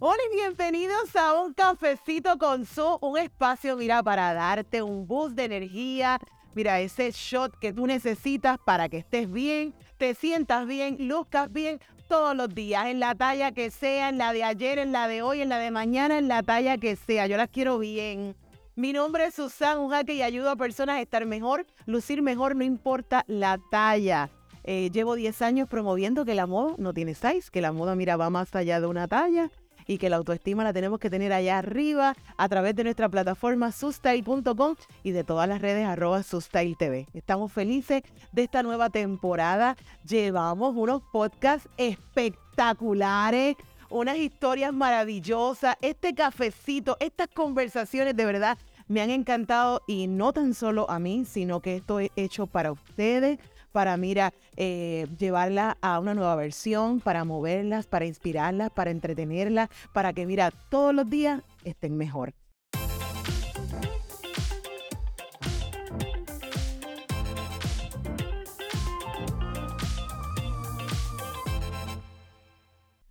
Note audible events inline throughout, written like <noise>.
Hola y bienvenidos a un cafecito con su, un espacio, mira, para darte un boost de energía. Mira, ese shot que tú necesitas para que estés bien, te sientas bien, luzcas bien todos los días, en la talla que sea, en la de ayer, en la de hoy, en la de mañana, en la talla que sea. Yo las quiero bien. Mi nombre es Susan, un jaque y ayudo a personas a estar mejor, lucir mejor, no importa la talla. Eh, llevo 10 años promoviendo que la moda no tiene size, que la moda, mira, va más allá de una talla y que la autoestima la tenemos que tener allá arriba a través de nuestra plataforma sustyle.com y de todas las redes arroba TV. Estamos felices de esta nueva temporada. Llevamos unos podcasts espectaculares unas historias maravillosas, este cafecito, estas conversaciones de verdad me han encantado y no tan solo a mí, sino que esto es hecho para ustedes, para, mira, eh, llevarla a una nueva versión, para moverlas, para inspirarlas, para entretenerlas, para que, mira, todos los días estén mejor.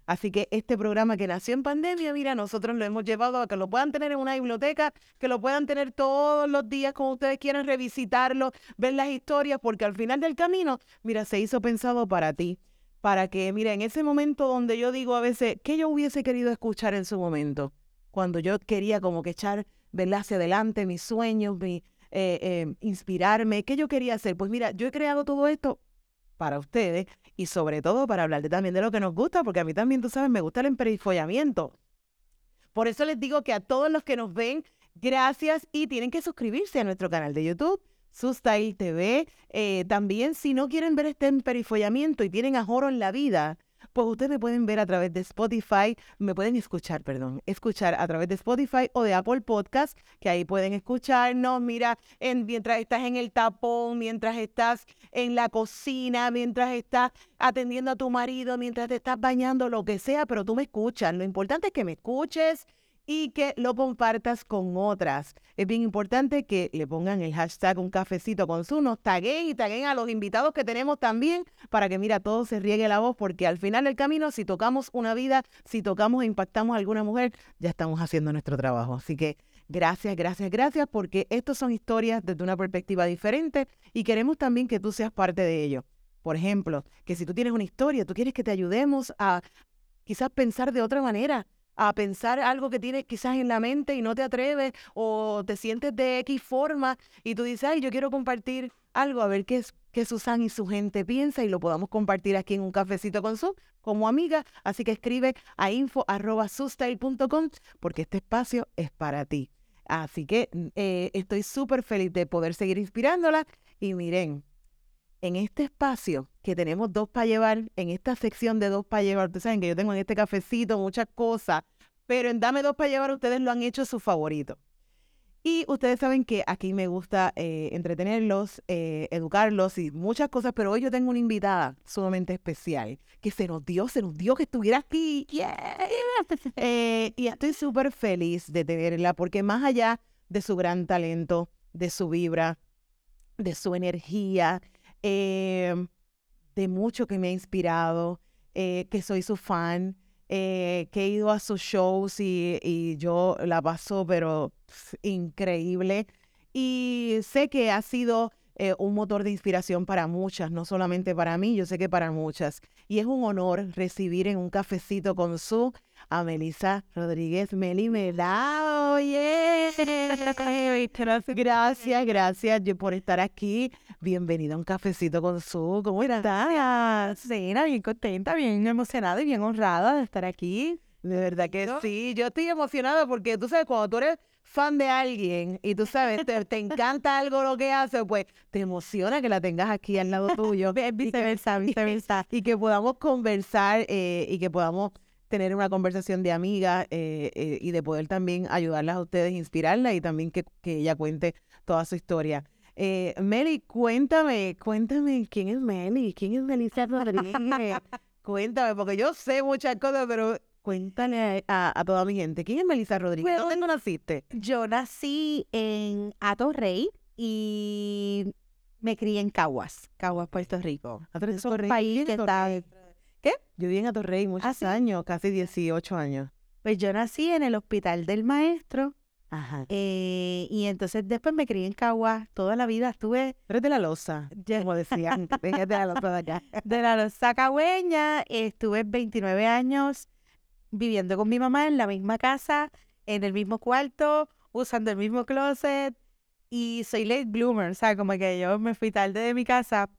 Así que este programa que nació en pandemia, mira, nosotros lo hemos llevado a que lo puedan tener en una biblioteca, que lo puedan tener todos los días como ustedes quieran revisitarlo, ver las historias, porque al final del camino, mira, se hizo pensado para ti, para que, mira, en ese momento donde yo digo a veces, ¿qué yo hubiese querido escuchar en su momento? Cuando yo quería como que echar, verla hacia adelante, mis sueños, eh, eh, inspirarme, ¿qué yo quería hacer? Pues mira, yo he creado todo esto para ustedes y sobre todo para hablarte también de lo que nos gusta, porque a mí también, tú sabes, me gusta el emperifollamiento. Por eso les digo que a todos los que nos ven, gracias y tienen que suscribirse a nuestro canal de YouTube. Sustyle TV. Eh, también, si no quieren ver este emperifollamiento y tienen ahorro en la vida, pues ustedes me pueden ver a través de Spotify, me pueden escuchar, perdón, escuchar a través de Spotify o de Apple Podcast, que ahí pueden escucharnos, mira, en, mientras estás en el tapón, mientras estás en la cocina, mientras estás atendiendo a tu marido, mientras te estás bañando, lo que sea, pero tú me escuchas. Lo importante es que me escuches y que lo compartas con otras. Es bien importante que le pongan el hashtag un cafecito con su, nos taguen y taguen a los invitados que tenemos también para que, mira, todo se riegue la voz, porque al final del camino, si tocamos una vida, si tocamos e impactamos a alguna mujer, ya estamos haciendo nuestro trabajo. Así que gracias, gracias, gracias, porque estas son historias desde una perspectiva diferente y queremos también que tú seas parte de ello. Por ejemplo, que si tú tienes una historia, tú quieres que te ayudemos a quizás pensar de otra manera, a pensar algo que tienes quizás en la mente y no te atreves o te sientes de X forma y tú dices, ay, yo quiero compartir algo, a ver qué, qué Susan y su gente piensa y lo podamos compartir aquí en un cafecito con su como amiga. Así que escribe a info.sustyle.com porque este espacio es para ti. Así que mm, eh, estoy súper feliz de poder seguir inspirándola y miren, en este espacio que tenemos dos para llevar, en esta sección de dos para llevar, ustedes saben que yo tengo en este cafecito muchas cosas, pero en Dame dos para llevar ustedes lo han hecho su favorito. Y ustedes saben que aquí me gusta eh, entretenerlos, eh, educarlos y muchas cosas, pero hoy yo tengo una invitada sumamente especial que se nos dio, se nos dio que estuviera aquí. Eh, y estoy súper feliz de tenerla porque más allá de su gran talento, de su vibra, de su energía, Em, de mucho que me ha inspirado, eh, que soy su fan, eh, que he ido a sus shows y, yo la paso, pero increíble. Y sé que ha sido eh, un motor de inspiración para muchas, no solamente para mí, yo sé que para muchas. Y es un honor recibir en un cafecito con su a Melissa Rodríguez Meli Melao. Gracias, gracias por estar aquí. Bienvenida a un cafecito con su. ¿Cómo estás? Sí, bien contenta, bien emocionada y bien honrada de estar aquí. De verdad que sí, yo estoy emocionada porque tú sabes, cuando tú eres fan de alguien y tú sabes, te, encanta algo lo que hace, pues te emociona que la tengas aquí al lado tuyo. <laughs> viceversa, <laughs> viceversa. Y que podamos conversar eh, y que podamos tener una conversación de amiga eh, eh, y de poder también ayudarlas a ustedes, inspirarla y también que, ella cuente toda su historia. Eh, Meli, cuéntame, cuéntame quién es Meli, quién es Melissa Rodríguez. <laughs> cuéntame, porque yo sé muchas cosas, pero cuéntale a, toda mi gente, ¿quién es Melissa Rodríguez? ¿Dónde naciste? Yo nací en Atorrey y me crié en Caguas, Caguas, Puerto Rico. Es un país que está ¿Qué? Yo viví en Atorrey muchos ¿Ah, años, casi 18 años. Pues yo nací en el hospital del maestro Ajá. eh, y entonces después me crié en Caguas. Toda la vida estuve Pero de la losa, ya- como decían. Ella es de la losa de acá. <laughs> de la Losa Cagüeña. Estuve 29 años viviendo con mi mamá en la misma casa, en el mismo cuarto, usando el mismo closet. Y soy late bloomer, o sea, como que yo me fui tarde de mi casa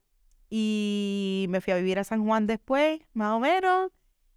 y me fui a vivir a San Juan después, más o menos.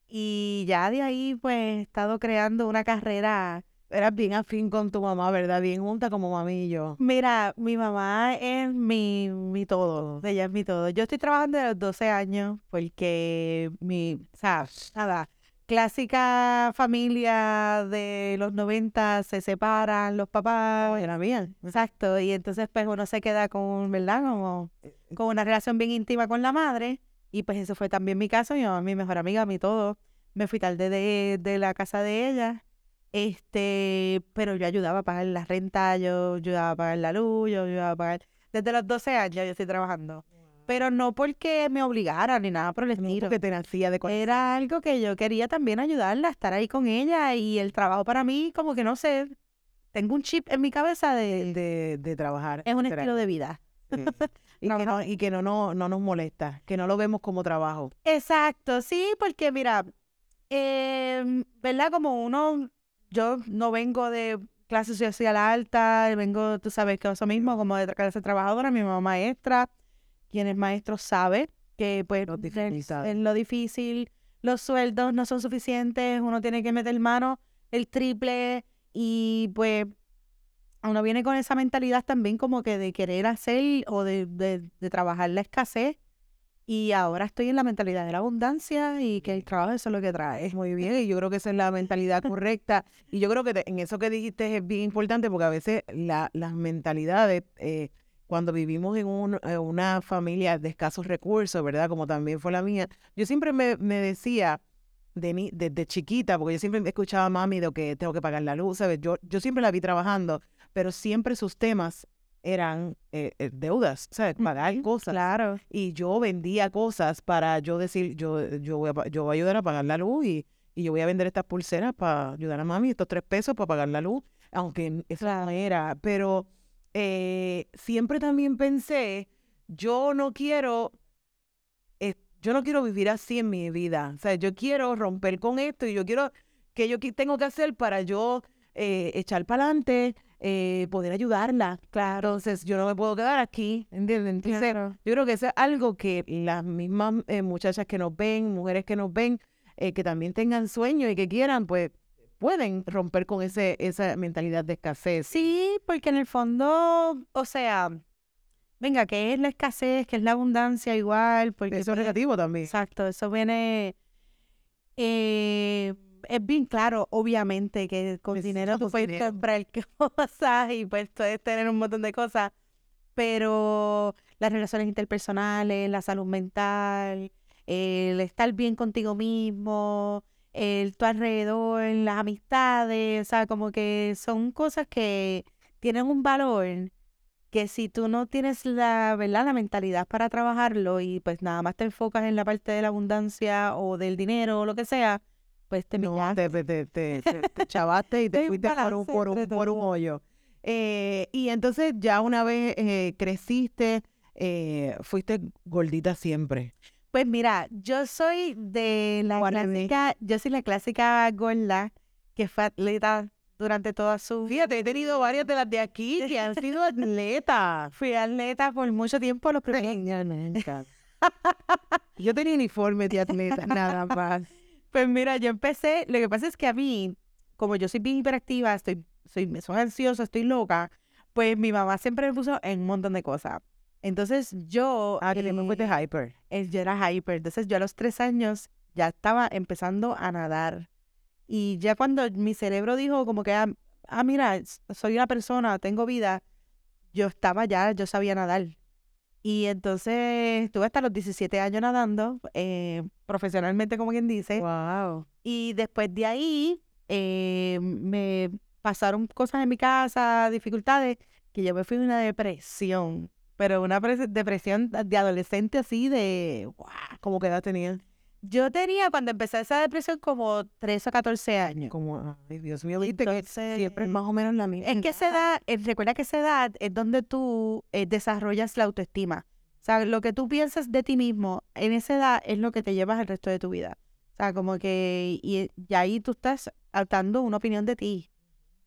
Y ya de ahí, pues, he estado creando una carrera. Eras bien afín con tu mamá, ¿verdad? Bien junta como mami y yo. Mira, mi mamá es mi, mi todo, ella es mi todo. Yo estoy trabajando desde los 12 años porque mi, o sea, nada, clásica familia de los 90 se separan los papás, Era mía. exacto, y entonces pues uno se queda con, ¿verdad? Como con una relación bien íntima con la madre y pues eso fue también mi caso, mi mamá, mi mejor amiga, mi todo. Me fui tarde de, de la casa de ella, este, pero yo ayudaba a pagar la renta, yo ayudaba a pagar la luz, yo ayudaba a pagar, desde los 12 años yo estoy trabajando, pero no porque me obligaran ni nada por el estilo. porque te nacía de corazón. Era algo que yo quería también ayudarla, estar ahí con ella y el trabajo para mí, como que no sé, tengo un chip en mi cabeza de, de, de trabajar. es un literal. estilo de vida. Sí. <laughs> Y que, no, y que no, no, no nos molesta, que no lo vemos como trabajo. Exacto, sí, porque mira, em, ¿verdad? Como uno, yo no vengo de clase social alta, vengo, tú sabes que eso mismo, como de clase trabajadora, mi mamá maestra, quien es maestro sabe que pues Lo es- lo difícil, los sueldos no son suficientes, uno tiene que meter mano el triple y pues uno viene con esa mentalidad también como que de querer hacer o de, de, de trabajar la escasez. Y ahora estoy en la mentalidad de la abundancia y que el trabajo eso es lo que trae. Muy bien, y yo creo que esa es la mentalidad correcta. Y yo creo que te- en eso que dijiste es bien importante porque a veces la- las mentalidades, eh, cuando vivimos en un- eh, una familia de escasos recursos, ¿verdad? Como también fue la mía, yo siempre me, me decía, de desde chiquita, porque yo siempre escuchaba a mami de que tengo que pagar la luz, ¿sabes? Yo, yo siempre la vi trabajando, pero siempre sus temas eran eh, eh, deudas, ¿sabes? Pagar cosas. Claro. Y yo vendía cosas para yo decir, yo, yo, voy, a, yo voy a ayudar a pagar la luz y, y yo voy a vender estas pulseras para ayudar a mami, estos tres pesos para pagar la luz, aunque n- eso no era. Pero eh, siempre también pensé, yo no quiero, eh, yo no quiero vivir así en mi vida. O sea, yo quiero romper con esto y yo quiero, que yo tengo que hacer para yo eh, echar para adelante, poder ayudarla. Claro. Entonces, yo no me puedo quedar aquí, ¿entiendes? Entonces, Claro. yo creo que eso es algo que las mismas eh, muchachas que nos ven, mujeres que nos ven, eh, que también tengan sueños y que quieran, pues pueden romper con ese, esa mentalidad de escasez. Sí, porque en el fondo, o sea, venga, ¿qué es la escasez? ¿Qué es la abundancia igual? Porque Eso es pues, negativo también. Exacto, eso viene. eh, es bien claro, obviamente, que con Necesito dinero tú puedes dinero. comprar <laughs> cosas y pues puedes tener un montón de cosas, pero las relaciones interpersonales, la salud mental, el estar bien contigo mismo, el tu alrededor, las amistades, o sea, como que son cosas que tienen un valor que si tú no tienes la, ¿verdad? la mentalidad para trabajarlo y pues nada más te enfocas en la parte de la abundancia o del dinero o lo que sea, pues te No, te, te, te, <laughs> te- te chavaste y te fuiste por un, por un, por un hoyo. Eh, y entonces ya una vez eh, creciste, eh, fuiste gordita siempre. Pues mira, yo soy de la clásica, yo soy la clásica gorda que fue atleta durante toda su Fíjate, he tenido varias de las de aquí que han sido atletas. <laughs> Fui atleta por mucho tiempo, los primeros <laughs> Yo tenía uniforme de atleta, nada más. Pues mira, yo empecé, lo que pasa es que a mí, como yo soy bien hiperactiva, estoy, soy, soy ansiosa, estoy loca, pues mi mamá siempre me puso en un montón de cosas. Entonces yo, Ah, que también fuiste eh, hyper. eh, yo era hyper, entonces yo a los tres años ya estaba empezando a nadar. Y ya cuando mi cerebro dijo como que, ah, ah, mira, soy una persona, tengo vida, yo estaba ya, yo sabía nadar. Y entonces estuve hasta los 17 años nadando, eh, profesionalmente como quien dice. Wow. Y después de ahí eh, me pasaron cosas en mi casa, dificultades, que yo me fui en una depresión. Pero una pres- depresión de adolescente así de... ¡guau! ¿Cómo que edad tenías? Yo tenía cuando empecé esa depresión como 13 o 14 años. Como, ay, Dios mío, Entonces, siempre es más o menos la misma. Es que esa edad, eh, recuerda que esa edad es donde tú eh, desarrollas la autoestima. O sea, lo que tú piensas de ti mismo en esa edad es lo que te llevas el resto de tu vida. O sea, como que, y, y ahí tú estás dando una opinión de ti.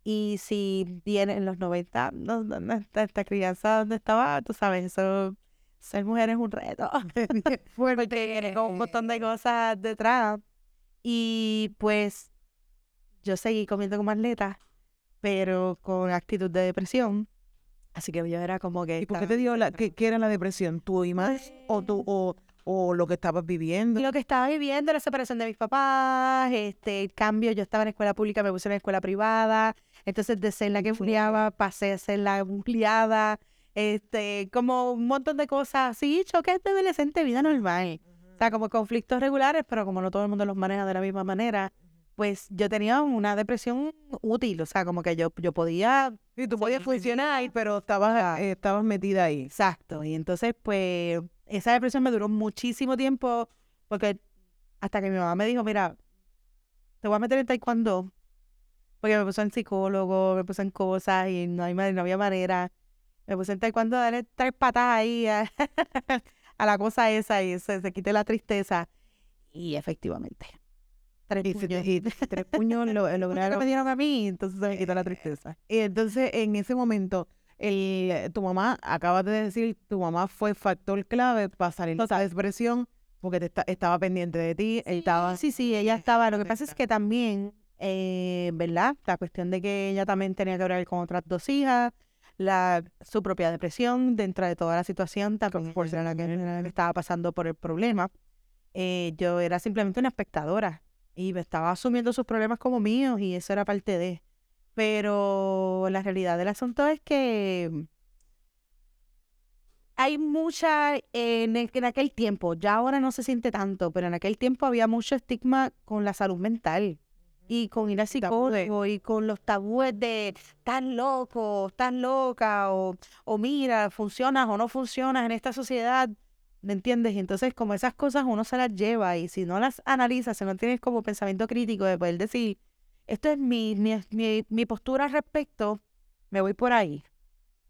Y si viene en los 90, no, no, no, esta, crianza donde estaba, tú sabes, eso, ser mujer es un reto. <laughs> <laughs> Porque tiene un montón de cosas detrás. Y pues yo seguí comiendo como atleta, pero con actitud de depresión. Así que yo era como que... ¿Y por qué te dio la, qué, qué era la depresión? ¿Tu imagen o, tu, o, o lo que estabas viviendo? Lo que estaba viviendo, la separación de mis papás, este, el cambio, yo estaba en escuela pública, me puse en la escuela privada, entonces de ser la que furiaba pasé a ser la empleada, este, como un montón de cosas así, choques de adolescente, vida normal. O sea, como conflictos regulares, pero como no todo el mundo los maneja de la misma manera, pues yo tenía una depresión útil, o sea, como que yo, yo podía Sí, tú podías funcionar, pero estabas, eh, estabas metida ahí. Exacto. Y entonces, pues, esa depresión me duró muchísimo tiempo porque hasta que mi mamá me dijo, mira, te voy a meter en taekwondo. Porque me puso en psicólogo, me puso en cosas y no, hay, no había manera. Me puse en taekwondo a darle tres patas ahí a, <laughs> a la cosa esa y se, se quite la tristeza. Y efectivamente. Tres Y, puños. y tres puños lo, <laughs> que lograron. me dieron a mí, entonces se me quitó la tristeza. Y entonces, en ese momento, el, tu mamá, acabas de decir, tu mamá fue factor clave para salir de esa depresión porque te esta- estaba pendiente de ti, estaba... Sí, sí, ella estaba. Lo que pasa es que también, eh, ¿verdad? La cuestión de que ella también tenía que ver con otras dos hijas, la, su propia depresión dentro de toda la situación, también por ser la que estaba pasando por el problema. Eh, yo era simplemente una espectadora y me estaba asumiendo sus problemas como míos y eso era parte de. Pero la realidad del asunto es que hay mucha, en, el- en aquel tiempo, ya ahora no se siente tanto, pero en aquel tiempo había mucho estigma con la salud mental y con ir al Tabú psicólogo y con los tabúes de estás loco, estás loca o, o mira, funcionas o no funcionas en esta sociedad, ¿me entiendes? Y entonces como esas cosas uno se las lleva y si no las analizas, si no tienes como pensamiento crítico de poder decir, esto es mi, mi, mi, mi postura al respecto, me voy por ahí.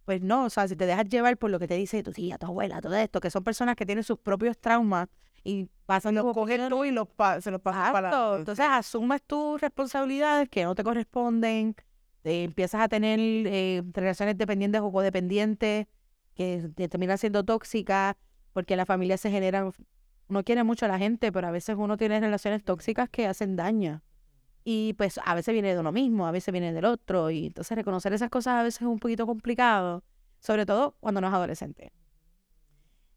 Pues no, o sea, si te dejas llevar por lo que te dice tu tía, tu abuela, todo esto, que son personas que tienen sus propios traumas y pasan Los coges tú y los pa- se los pasas para adelante. Entonces asumes tus responsabilidades que no te corresponden, te empiezas a tener eh, relaciones dependientes o codependientes que te terminan siendo tóxicas porque la familia se genera, uno quiere mucho a la gente, pero a veces uno tiene relaciones tóxicas que hacen daño. Y pues a veces viene de uno mismo, a veces viene del otro, y entonces reconocer esas cosas a veces es un poquito complicado, sobre todo cuando no es adolescente.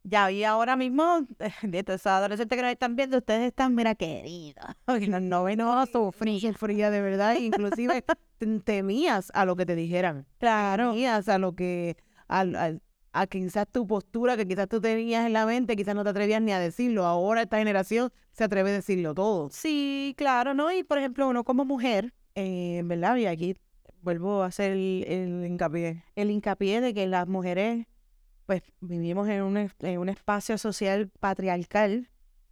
Ya, y ahora mismo, <laughs> de esos adolescentes que nos están viendo, ustedes están, mira, queridos. <laughs> Porque los novenos sufrí. <laughs> fría de verdad, inclusive te- temías a lo que te dijeran. Claro. Temías a lo que, al- al- a, quizás tu postura que quizás tú tenías en la mente, quizás no te atrevías ni a decirlo. Ahora esta generación se atreve a decirlo todo. Sí, claro, ¿no? Y por ejemplo, uno como mujer, eh, ¿verdad? Y aquí vuelvo a hacer el, el Hincapié. el hincapié de que las mujeres, pues vivimos en un, en un espacio social patriarcal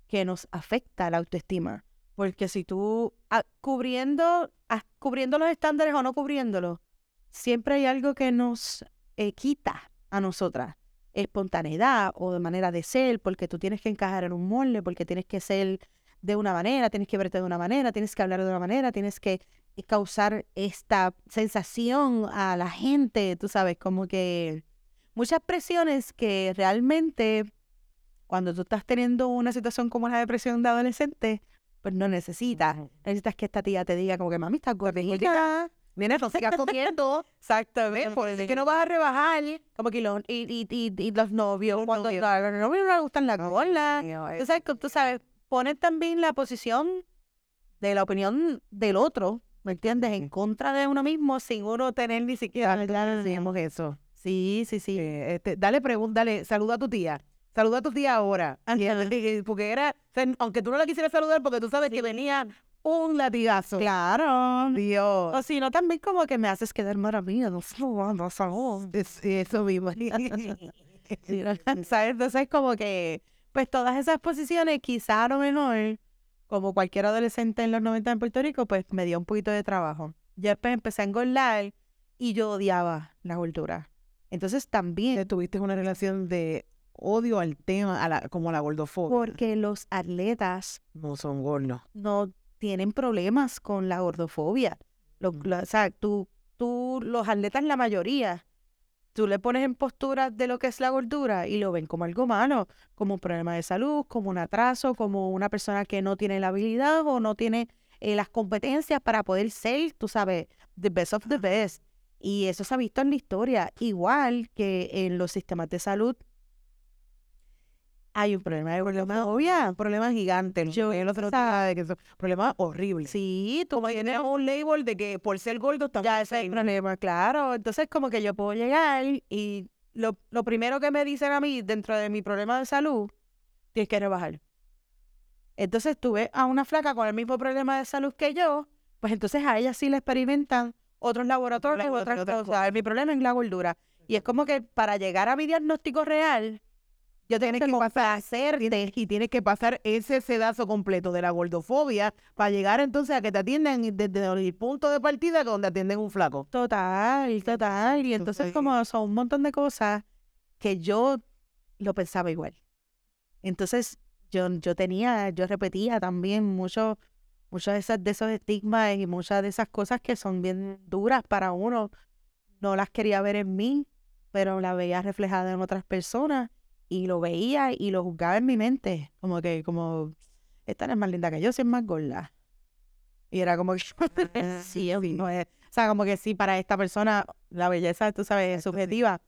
que nos afecta la autoestima. Porque si tú, ah, cubriendo, ah, cubriendo los estándares o no cubriéndolos, siempre hay algo que nos eh, quita a nosotras. Espontaneidad o de manera de ser, porque tú tienes que encajar en un molde, porque tienes que ser de una manera, tienes que verte de una manera, tienes que hablar de una manera, tienes que eh, causar esta sensación a la gente, tú sabes, como que muchas presiones que realmente cuando tú estás teniendo una situación como la depresión de adolescente, pues no necesitas. Necesitas que esta tía te diga como que mami está gordita. Nena, no sigas comiendo. <laughs> Exactamente. Por eso es que no vas a rebajar. Como que los, y, y, y, y los novios, Los cuando novios. a los novios no les gustan las gordas. Mío, eh. Tú sabes, que- tú sabes, poner también la posición de la opinión del otro, ¿me entiendes? En contra de uno mismo sin uno tener ni siquiera... Hacemos eso. Sí, sí, sí. Eh, este, dale pregunta, dale, saluda a tu tía. Saluda a tu tía ahora. <laughs> Porque era, o sea, aunque tú no la quisieras saludar, porque tú sabes que venía un latigazo. Claro. Dios. O si no, también como que me haces quedar maravilla. No no no. Es- eso mismo. <laughs> <laughs> Sí, ¿Sabes? Entonces como que, pues todas esas posiciones quizá a lo mejor como cualquier adolescente en los 90 en Puerto Rico, pues me dio un poquito de trabajo. Ya después empecé a engordar y yo odiaba la gordura. Entonces también... Tuviste una relación de odio al tema, a la, como la gordofobia. Porque los atletas no son gordos. No tienen problemas con la gordofobia. Mm. o sea, tú, tú, los atletas, la mayoría, tú le pones en postura de lo que es la gordura y lo ven como algo malo, como un problema de salud, como un atraso, como una persona que no tiene la habilidad o no tiene eh, las competencias para poder ser, tú sabes, the best of the best. Y eso se ha visto en la historia, igual que en los sistemas de salud hay un problema de problema, obvio, un problema gigante. Yo el otro de que es un problema horrible. Sí, tú tienes un label de que por ser gordo está Ya ese es el problema, claro. Entonces, como que yo puedo llegar y lo, lo primero que me dicen a mí dentro de mi problema de salud, tienes que rebajar. Entonces, tú ves a una flaca con el mismo problema de salud que yo, pues entonces a ella sí le experimentan otros laboratorios, otras cosas. Mi problema es la gordura. Y es como que para llegar a mi diagnóstico real, yo tengo que pasar hacerte y tienes que pasar ese sedazo completo de la gordofobia para llegar entonces a que te atiendan desde el punto de partida donde atienden un flaco. Total, total. Y entonces como son un montón de cosas que yo lo pensaba igual. Entonces yo, yo tenía, yo repetía también mucho, muchos de, esas, de esos estigmas y muchas de esas cosas que son bien duras para uno. No las quería ver en mí, pero las veía reflejadas en otras personas y lo veía y lo juzgaba en mi mente, como que, como, esta no es más linda que yo, si es más gorda. Y era como que, <laughs> sí, no es, o sea, como que sí, para esta persona la belleza, tú sabes, es subjetiva.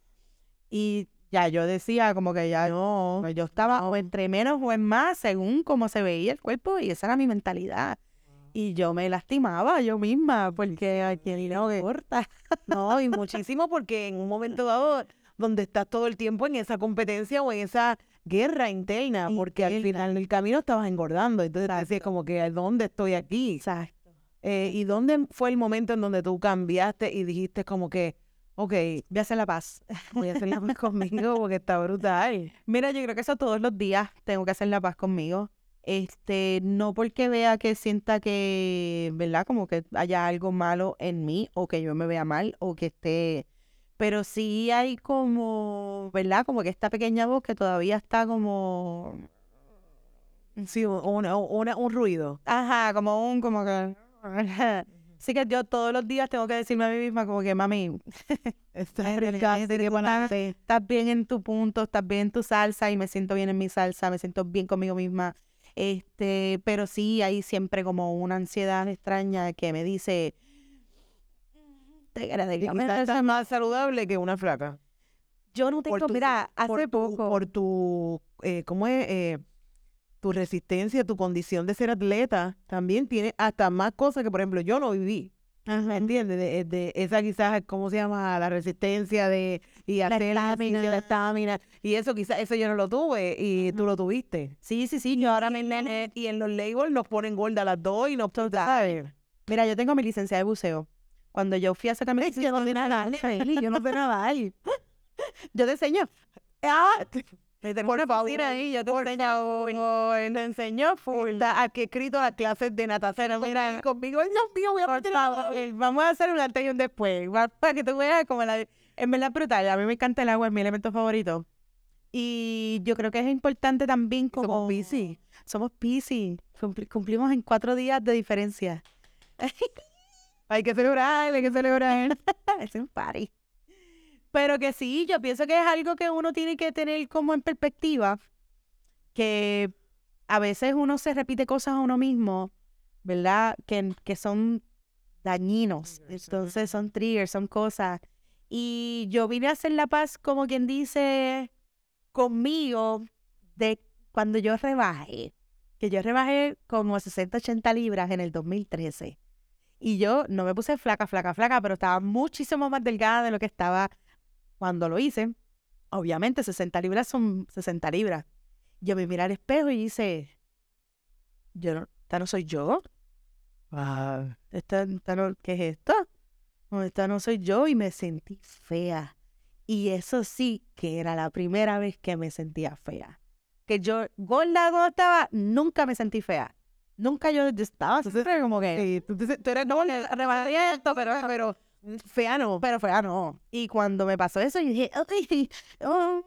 Y ya yo decía como que ya no, yo estaba o entre menos o en más según cómo se veía el cuerpo y esa era mi mentalidad. Y yo me lastimaba yo misma porque a quien no le importa. No, y <laughs> muchísimo porque en un momento dado donde estás todo el tiempo en esa competencia o en esa guerra interna, porque al final del camino estabas engordando. Entonces decías como que, ¿dónde estoy aquí? Exacto. Eh, ¿Y dónde fue el momento en donde tú cambiaste y dijiste como que, ok, voy a hacer la paz, <laughs> voy a hacer la paz conmigo porque está brutal? Mira, yo creo que eso todos los días tengo que hacer la paz conmigo. Este, no porque vea que sienta que, ¿verdad? Como que haya algo malo en mí o que yo me vea mal o que esté pero sí hay como, ¿verdad? Como que esta pequeña voz que todavía está como... Sí, una, un ruido. Ajá, como un, como que... <laughs> Así que yo todos los días tengo que decirme a mí misma como que, mami, <laughs> estás, estás bien en tu punto, estás bien en tu salsa y me siento bien en mi salsa, me siento bien conmigo misma. Este, pero sí hay siempre como una ansiedad extraña que me dice, es más saludable que una flaca. Yo no tengo, mira, hace poco. por tu, eh, ¿cómo es? Eh, tu resistencia, tu condición de ser atleta, también tiene hasta más cosas que, por ejemplo, yo no viví. ¿Me entiendes? De, de, esa quizás, ¿cómo se llama? La resistencia de y hacer la estamina. Y eso quizás, eso yo no lo tuve y tú lo tuviste. Sí, sí, sí. Yo ahora me y en los labels nos ponen gorda las dos y nos. Mira, yo tengo mi licencia de buceo. Cuando yo fui a sacarme mi yo no sé nada, yo no sé nada. Yo te enseño. Ah, por favor, ahí, yo te enseño, te enseño full. Aquí escrito las clases de natación. Mira, conmigo, Dios mío, voy a Vamos a hacer un antes y un después. Para que tú veas como la... En verdad brutal. A mí me encanta el agua, es mi elemento favorito. Y yo creo que es importante también como... Somos piscis. Somos piscis. cumplimos en cuatro días de diferencia. <laughs> Hay que celebrar, hay que celebrar. <laughs> es un party. Pero que sí, yo pienso que es algo que uno tiene que tener como en perspectiva, que a veces uno se repite cosas a uno mismo, ¿verdad? Que, que son dañinos. Entonces son triggers, son cosas. Y yo vine a hacer la paz, como quien dice, conmigo, de cuando yo rebajé, que yo rebajé como 60, 80 libras en el 2013. Y yo no me puse flaca, flaca, flaca, pero estaba muchísimo más delgada de lo que estaba cuando lo hice. Obviamente, 60 libras son 60 libras. Yo me miré al espejo y dice, yo no, esta no soy yo. Ah. Esta, no, ¿Qué es esto? esta no soy yo y me sentí fea. Y eso sí que era la primera vez que me sentía fea. Que yo, gorda cuando estaba, nunca me sentí fea. Nunca yo, estaba siempre como que, Sí, tú, tú- eres no, esto, pero, pero fea no. pero fue, ah, no. Y cuando me pasó eso, yo dije, "Ay, oh,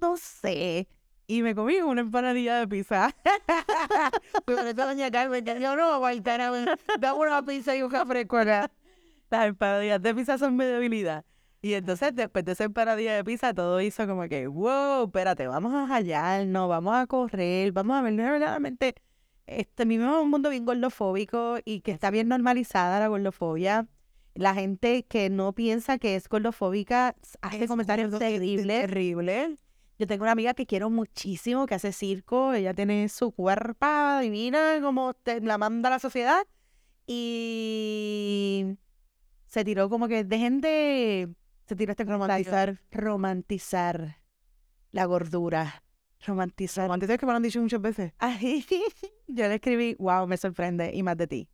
no sé. Y me comí una empanadilla de pizza. <laughs> Pero esta doña Carmen yo no ver, dame una pizza y un café Las empanadillas de pizza son mi debilidad. Y entonces, después de esa empanadilla de pizza, todo hizo como que, wow, espérate, vamos a hallarnos, vamos a correr, vamos a ver, verdaderamente, este, vivimos en un mundo bien gordofóbico y que está bien normalizada la gordofobia. La gente que no piensa que es gordofóbica hace Es comentarios terribles. Terrible. Yo tengo una amiga que quiero muchísimo, que hace circo, ella tiene su cuerpo divina, como te la manda la sociedad, y se tiró como que dejen de, se tiró este Romantizar. romantizar la gordura, romantizar. Es que me lo han dicho muchas veces. <laughs> Yo le escribí, wow, me sorprende, y más de ti.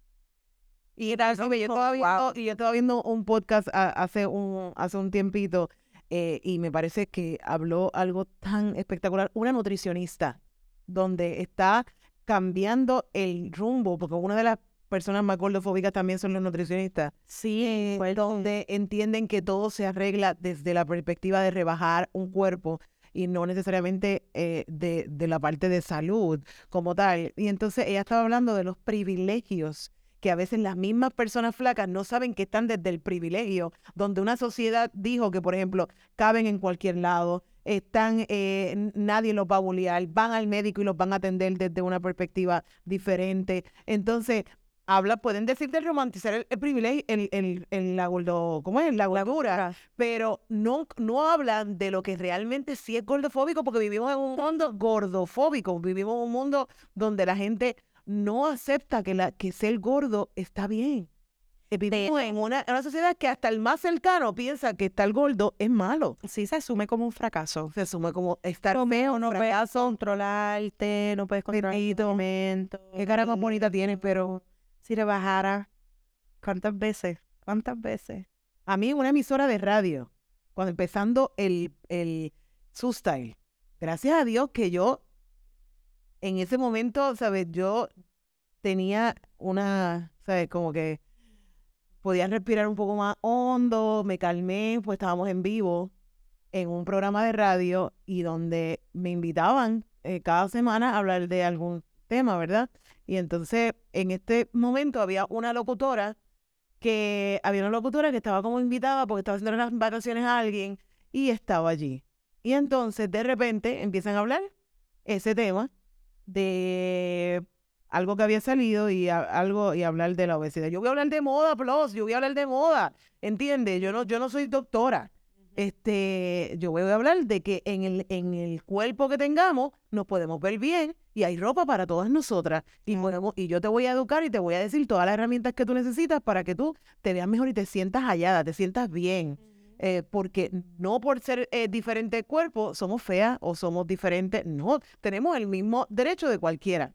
Y era así, yo estaba viendo, Wow. y yo estaba viendo un podcast a- hace un, hace un tiempito eh, y me parece que habló algo tan espectacular. Una nutricionista donde está cambiando el rumbo, porque una de las personas más gordofóbicas también son los nutricionistas, Sí, eh, donde entienden que todo se arregla desde la perspectiva de rebajar un cuerpo y no necesariamente eh, de, de la parte de salud como tal. Y entonces ella estaba hablando de los privilegios que a veces las mismas personas flacas no saben que están desde el privilegio, donde una sociedad dijo que, por ejemplo, caben en cualquier lado, están, eh, nadie los va a bullear, van al médico y los van a atender desde una perspectiva diferente. Entonces, habla, pueden decir de romantizar el, el privilegio, el, el, el- la gordo, ¿cómo es? La gordura, pero no, no hablan de lo que realmente sí es gordofóbico, porque vivimos en un mundo gordofóbico, vivimos en un mundo donde la gente no acepta que, la, que ser gordo está bien. Eh, Vivimos en una, en una sociedad que hasta el más cercano piensa que estar gordo es malo. Sí, se asume como un fracaso. Se asume como estar Feo, no puedes fracaso. controlarte, no puedes controlar tu momento. Qué cara más bonita tienes, pero Si le bajara, ¿cuántas veces? ¿Cuántas veces? a mí una emisora de radio, cuando empezando el, el Style, gracias a Dios que yo en ese momento, ¿sabes? Yo tenía una, ¿sabes? Como que podía respirar un poco más hondo, me calmé, pues estábamos en vivo en un programa de radio y donde me invitaban eh, cada semana a hablar de algún tema, ¿verdad? Y entonces en este momento había una locutora que había una locutora que estaba como invitada porque estaba haciendo unas vacaciones a alguien y estaba allí. Y entonces de repente empiezan a hablar ese tema de algo que había salido y algo y hablar de la obesidad. Yo voy a hablar de moda, plus, yo voy a hablar de moda, ¿entiendes? Yo no, yo no soy doctora. Este, yo voy a hablar de que en el, en el cuerpo que tengamos nos podemos ver bien y hay ropa para todas nosotras. Y, podemos- y yo te voy a educar y te voy a decir todas las herramientas que tú necesitas para que tú te veas mejor y te sientas hallada, te sientas bien. Eh, porque no por ser eh, diferente cuerpo somos feas o somos diferentes. No, tenemos el mismo derecho de cualquiera.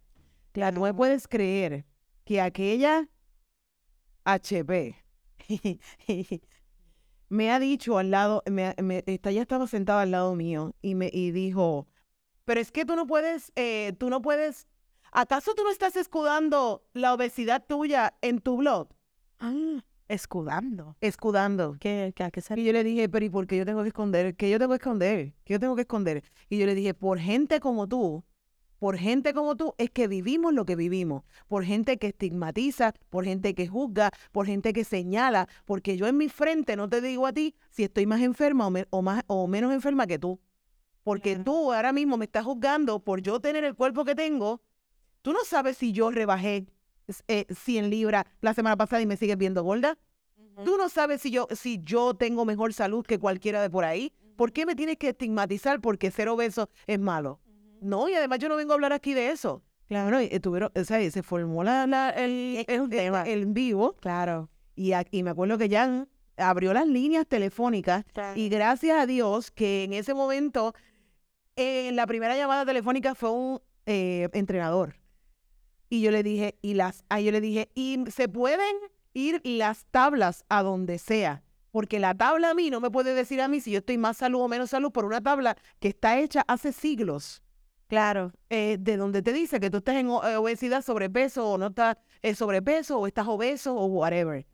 Claro, no me puedes creer que aquella HP <laughs> me ha dicho al lado, me, me- esta ya estaba sentada al lado mío y me y dijo, pero es que tú no puedes, eh, tú no puedes, ¿acaso tú no estás escudando la obesidad tuya en tu blog? Ah, escudando. Escudando. ¿Qué, qué, qué Y yo le dije, pero ¿y por qué yo tengo que esconder? ¿Qué yo tengo que esconder? ¿Qué yo tengo que esconder? Y yo le dije, por gente como tú, por gente como tú, es que vivimos lo que vivimos. Por gente que estigmatiza, por gente que juzga, por gente que señala. Porque yo en mi frente no te digo a ti si estoy más enferma o, me- o más, o menos enferma que tú. Porque Claro. tú ahora mismo me estás juzgando por yo tener el cuerpo que tengo. Tú no sabes si yo rebajé eh, 100 libras la semana pasada y me sigues viendo gorda. Tú no sabes si yo, si yo tengo mejor salud que cualquiera de por ahí. ¿Por qué me tienes que estigmatizar porque ser obeso es malo? No, y además yo no vengo a hablar aquí de eso. Claro, y, eh, tuvieron, o sea, y se formó la, la- el, el- tema. el en vivo Claro. y, a- y me acuerdo que Jan abrió las líneas telefónicas y gracias a Dios que en ese momento, en la primera llamada telefónica fue un eh, entrenador. Y yo le dije, y las, ah, yo le dije, y se pueden ir las tablas a donde sea. Porque la tabla a mí no me puede decir a mí si yo estoy más salud o menos salud por una tabla que está hecha hace siglos. Claro. eh, de donde te dice que tú estás en o- eh, obesidad, sobrepeso, o no estás en sobrepeso, o estás obeso, o whatever.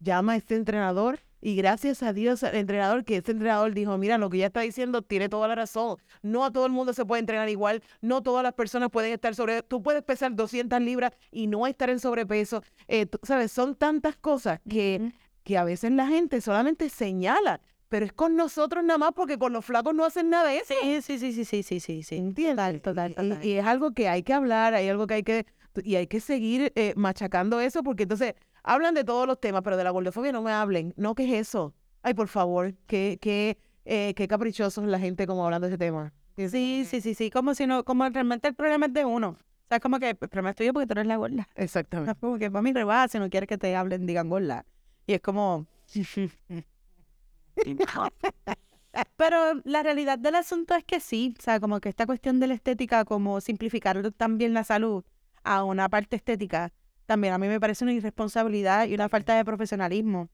Llama a este entrenador y gracias a Dios al entrenador, que este entrenador dijo, mira, lo que ya está diciendo tiene toda la razón. No a todo el mundo se puede entrenar igual, no todas las personas pueden estar sobre... Tú puedes pesar 200 libras y no estar en sobrepeso. Eh, tú- ¿Sabes? Son tantas cosas que, Ujú. que a veces la gente solamente señala, pero es con nosotros nada más porque con los flacos no hacen nada de eso. Sí, sí, sí, sí, sí, sí, sí, sí. ¿Entiendes? Total, total, Y- total. Y, es algo que hay que hablar, hay algo que hay que, y hay que seguir eh, machacando eso, porque entonces hablan de todos los temas, pero de la gordofobia no me hablen. No, ¿qué es eso? Ay, por favor, qué, qué, eh, qué caprichosos la gente como hablando de ese tema. Sí, sí, sí, sí, como si no, como realmente el problema es de uno. O sea, es como que el problema es tuyo porque tú eres la gorda. Exactamente. Es como que para mí rebaja si no quieres que te hablen, digan gorda. Y es como... Pero la realidad del asunto es que sí, o sea, como que esta cuestión de la estética, como simplificar también la salud a una parte estética, también a mí me parece una irresponsabilidad y una falta de profesionalismo.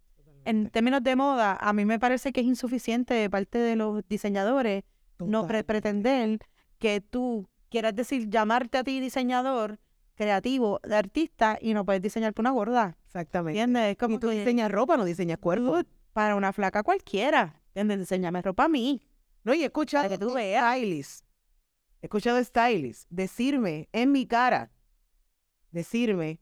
En términos de moda, a mí me parece que es insuficiente de parte de los diseñadores no pre- pretender que tú quieras decir llamarte a ti diseñador creativo, de artista y no puedes diseñarte una gorda. Exactamente. ¿Entiendes? Es Y como tú que diseñas ropa, no diseñas cuerpo. Para una flaca cualquiera. ¿Entiendes? Diseñame ropa a mí. No, y he escuchado que tú veas. stylists, he escuchado de stylists decirme en mi cara, decirme,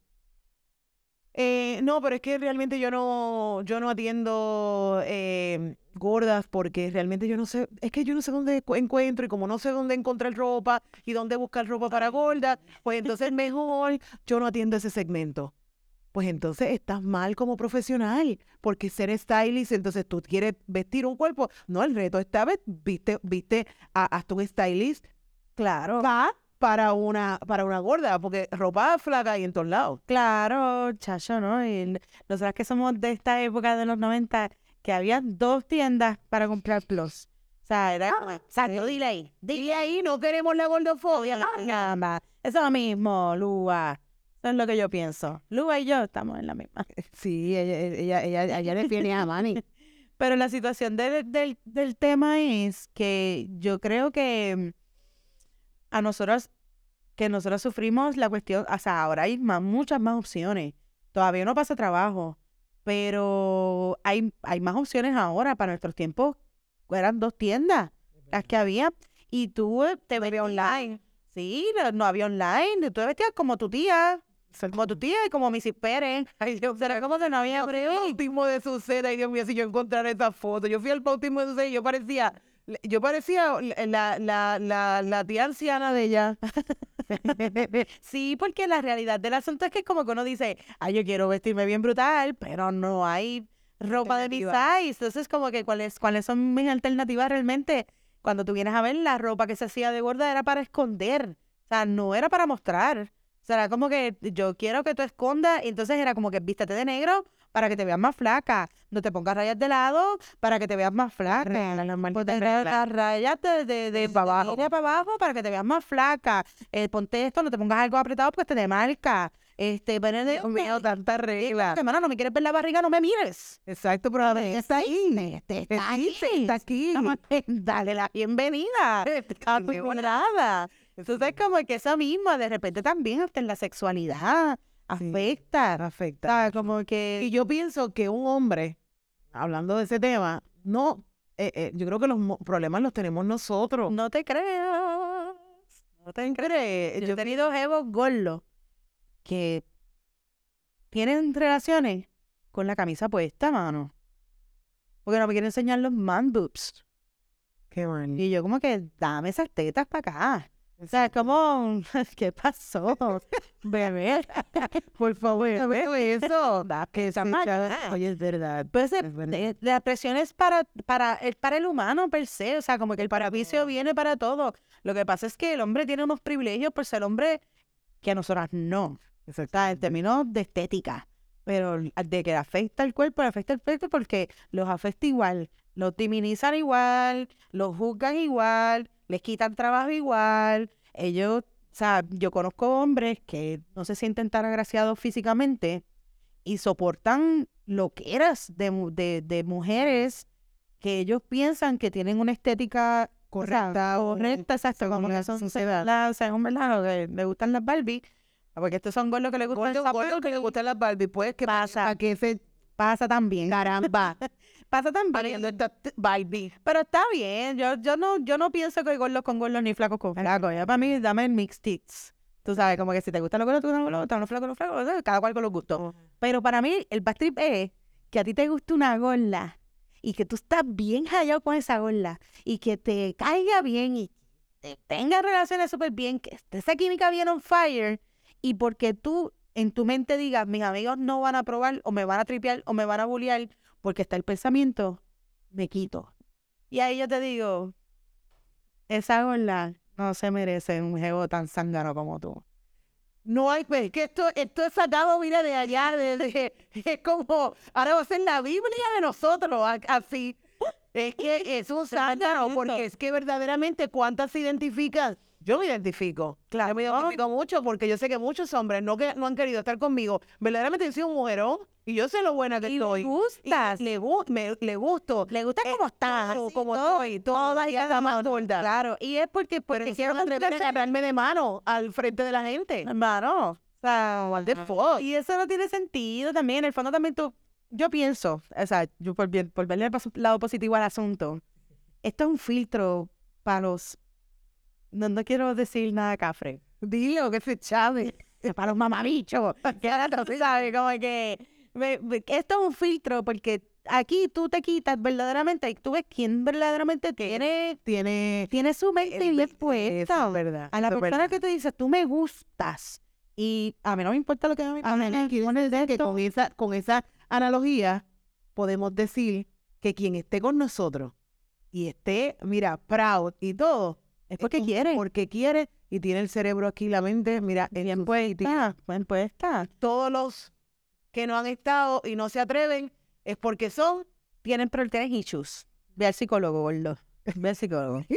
eh, no, pero es que realmente yo no, yo no atiendo eh, gordas porque realmente yo no sé, es que yo no sé dónde cu- encuentro y como no sé dónde encontrar ropa y dónde buscar ropa para gordas, pues entonces mejor yo no atiendo ese segmento. Pues entonces estás mal como profesional, porque ser stylist, entonces tú quieres vestir un cuerpo. No, el reto esta vez, viste, viste, a, hasta un stylist Claro. va para una, para una gorda, porque ropa flaca hay en todos lados. Claro, chacho, ¿no? Y nosotras que somos de esta época de los 90, que había dos tiendas para comprar plus. O sea, era como, exacto, dile ahí. Dile ahí, no queremos la gordofobia. Caramba, Eso es lo mismo, Lua. Eso es lo que yo pienso. Lua y yo estamos en la misma. <laughs> Sí, ella, ella, ella, ella <laughs> defiende a Manny. Pero la situación de- del, del tema es que yo creo que mm, a nosotros, que nosotros sufrimos la cuestión, o sea, ahora hay más, muchas más opciones. Todavía no pasa trabajo, pero hay, hay más opciones ahora. Para nuestros tiempos eran dos tiendas las que había y tú eh, te veías online. Sí, no, no había online. Tú te vestías como tu tía, como tu tía y como Missy Pérez. <laughs> Ay, Dios Será como que no había El bautismo de su seda, ay Dios mío, si yo encontrara esa foto. Yo fui al bautismo de su seda y yo parecía, yo parecía la, la, la, la tía anciana de ella. <laughs> Sí, porque la realidad del asunto es que como que uno dice, ay, yo quiero vestirme bien brutal, pero no hay ropa de mi size. Entonces, como que cuáles, cuáles son mis alternativas realmente. Cuando tú vienes a ver la ropa que se hacía de gorda era para esconder. O sea, no era para mostrar. O sea, era como que yo quiero que tú escondas. Y entonces era como que vístete de negro para que te veas más flaca. No te pongas rayas de lado para que te veas más flaca. Regla, Ponte reglas. las rayas de, de, de abajo. para abajo para que te veas más flaca. Eh, ponte esto, no te pongas algo apretado porque te demarca. Este, de Dios mío, <laughs> tanta regla. Hermana, no me quieres ver la barriga, no me mires. Exacto, pero a ver, está ahí. Está aquí, está aquí. <laughs> Dale la bienvenida <laughs> a tu morada. Entonces, como que eso mismo, de repente también hasta en la sexualidad Sí. afecta. Afecta. ¿sabes? Como que Y yo pienso que un hombre, hablando de ese tema, no, eh, eh, yo creo que los problemas los tenemos nosotros. no te creas. No te creas. Yo he tenido jevos gordos que tienen relaciones con la camisa puesta, mano. Porque no me quieren enseñar los man boobs. Qué mal. Y yo como que, dame esas tetas para acá. O sea, como, <laughs> ¿qué pasó? <laughs> Bebé, <laughs> por favor. Veo eso. Que esa Oye, es verdad. Pues eh, es eh, la presión es para, para, el, para el humano per se, o sea, como que el paravicio viene para todo. Lo que pasa es que el hombre tiene unos privilegios por ser hombre que a nosotras no. O sea, en términos de estética. Pero de que afecta el cuerpo, afecta el cuerpo porque los afecta igual. Los diminizan igual, los juzgan igual, les quitan trabajo igual. Ellos, o sea, yo conozco hombres que no se sienten tan agraciados físicamente y soportan lo que eras de, de, de mujeres que ellos piensan que tienen una estética correcta. o- correcta, exacto, como son sociedad. la- o sea, es un verdad que le gustan las Barbie, porque estos son gordos que le gustan Gordo, esa gordo que le gustan las Barbie, pues que Pasa. que se pasa también. caramba <laughs> Pasa también. esta Barbie. Pero está bien, yo, yo no, yo no pienso que hay gordos con gordos ni flacos con flacos. Ya para mí, dame el mix tits. Tú sabes, como que si te gustan los gordos, tú gustan los gordos, los flacos, los flacos, cada cual con los gustos. Pero para mí, el back trip es que a ti te guste una gorda y que tú estás bien hallado con esa gorda y que te caiga bien y que tenga relaciones súper bien, que esté esa química bien on fire y porque tú en tu mente digas, mis amigos no van a probar o me van a tripear o me van a bullear porque está el pensamiento, me quito. Y ahí yo te digo, esa gorda no se merece un jevo tan zángano como tú. No hay, pues, que esto, esto es sacado, mira, de allá, de, de- <laughs> es como, ahora va a ser la Biblia de nosotros, así. Es que es un <laughs> zángano, porque es que verdaderamente, ¿cuántas se identifican? Yo me identifico. Claro. Yo me identifico mucho porque yo sé que muchos hombres no, que, no han querido estar conmigo. Verdaderamente yo soy un mujerón y yo sé lo buena que Y estoy. me gustas. Y le, gu- me, le gusto. Le gusta Eh, cómo estás, como todo, todas y hasta más gorda. Claro, y es porque, porque quiero quiero atrever a agarrarme de mano al frente de la gente. hermano. O sea, What the fuck? y eso no tiene sentido también. En el fondo también tú, yo pienso, o sea, yo por, por verle el lado positivo al asunto, esto es un filtro para los, no, no quiero decir nada cafre, Dilo, que se chave. <laughs> para los mamabichos. <laughs> que ahora tú sabes, como que me- me- esto es un filtro porque aquí tú te quitas verdaderamente y tú ves quién verdaderamente tiene, Tiene. tiene su mente bien puesta. es verdad. A la persona verdad. que tú dices, tú me gustas. Y a mí no me importa lo que a mí A mí me decir que con esa, con esa analogía podemos decir que quien esté con nosotros y esté, mira, proud y todo, Es porque quiere. Porque quiere y tiene el cerebro aquí, la mente, mira, en Bien pues está, bien pues está. Todos los que no han estado y no se atreven es porque son Tienen, pero tienen issues. Ve al psicólogo, gordo. <laughs> Ve al psicólogo. <laughs>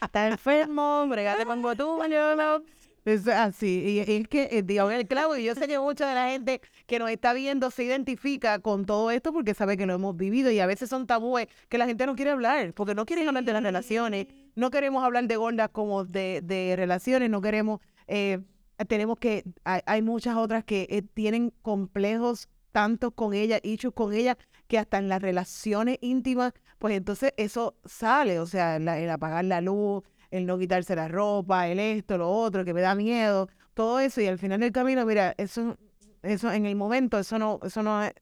Está enfermo, bregate con yo Es así, y es que eh, en el clavo y yo sé que mucha de la gente que nos está viendo se identifica con todo esto porque sabe que lo hemos vivido y a veces son tabúes que la gente no quiere hablar, porque no quieren hablar de las relaciones, no queremos hablar de gordas como de, de relaciones, no queremos, eh, tenemos que, hay, hay muchas otras que eh, tienen complejos tantos con ella, issues con ella, que hasta en las relaciones íntimas, pues entonces eso sale, o sea, la- el apagar la luz, el no quitarse la ropa, el esto, lo otro, que me da miedo, todo eso, y al final del camino, mira, eso, eso en el momento, eso no, eso no, es-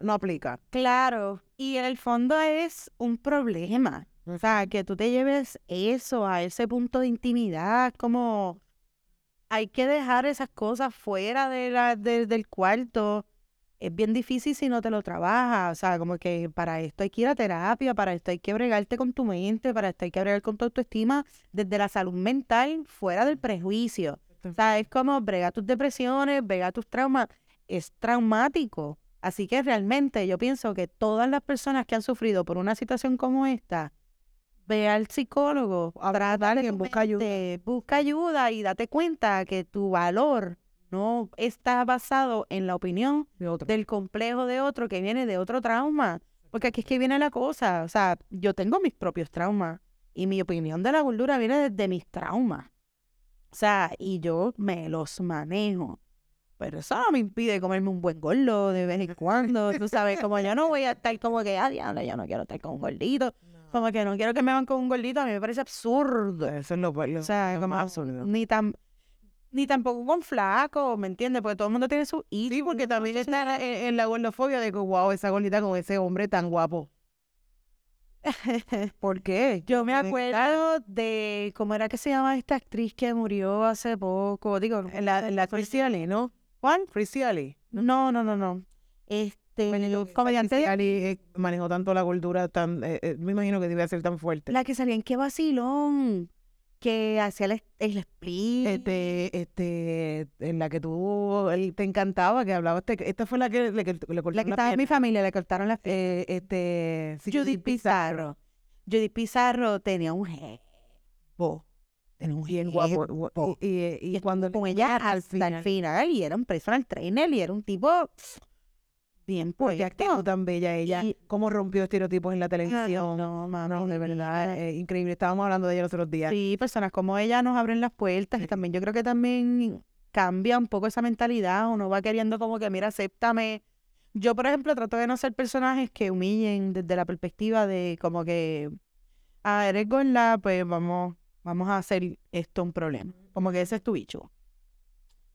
no aplica. Claro, y en el fondo es un problema. O sea, que tú te lleves eso a ese punto de intimidad, como hay que dejar esas cosas fuera de la, de- del cuarto. Es bien difícil si no te lo trabajas. O sea, como que para esto hay que ir a terapia, para esto hay que bregarte con tu mente, para esto hay que bregar con tu autoestima desde la salud mental, fuera del prejuicio. O sea, es como brega tus depresiones, brega tus traumas. Es traumático. Así que realmente yo pienso que todas las personas que han sufrido por una situación como esta, ve al psicólogo, trata de alguien, tu busca ayuda. busca ayuda y date cuenta que tu valor no está basado en la opinión De otro. del complejo de otro que viene de otro trauma. Porque aquí es que viene la cosa. O sea, yo tengo mis propios traumas y mi opinión de la gordura viene desde mis traumas. O sea, y yo me los manejo. Pero eso no me impide comerme un buen gordo de vez en cuando. Tú sabes, como yo no voy a estar como que, ah, diablo, yo no quiero estar con un gordito. Como que no quiero que me van con un gordito. A mí me parece absurdo. Eso es lo, O sea, como más absurdo. ni tan ni tampoco con flaco, ¿me entiendes? Porque todo el mundo tiene su Sí, porque también está en, en la gordofobia de que, wow, esa gordita con ese hombre tan guapo. <laughs> ¿Por qué? Yo me ¿De acuerdo de cómo era que se llama esta actriz que murió hace poco. Digo, En la, en la Frisiali, ¿no? ¿Juan? Frisiali. No, no, no, no. Este, comediante de- Frisiali eh, manejó tanto la gordura tan, eh, eh, me imagino que debía ser tan fuerte. la que salía en qué vacilón, que hacía el, el split. Este, este, en la que tú, él te encantaba, que hablaba, este, esta fue la que le, que le la cortaron que la estaba en mi familia, le cortaron la Eh, este, Judith Pizarro. Judith Pizarro tenía un jevo. Tenía un jevo. guapo. gua- Y, y, y cuando con ella hasta el final y era un personal trainer y era un tipo bien Pues puesto. tan bella ella. Y- Cómo rompió estereotipos en la televisión. No, mami, No, de verdad, eh, increíble. Estábamos hablando de ella los otros días. Sí, personas como ella nos abren las puertas y también yo creo que también cambia un poco esa mentalidad. Uno va queriendo como que, mira, acéptame. Yo, por ejemplo, trato de no ser personajes que humillen desde la perspectiva de como que, ah, eres gorda, pues vamos, vamos a hacer esto un problema. Como que ese es tu bicho.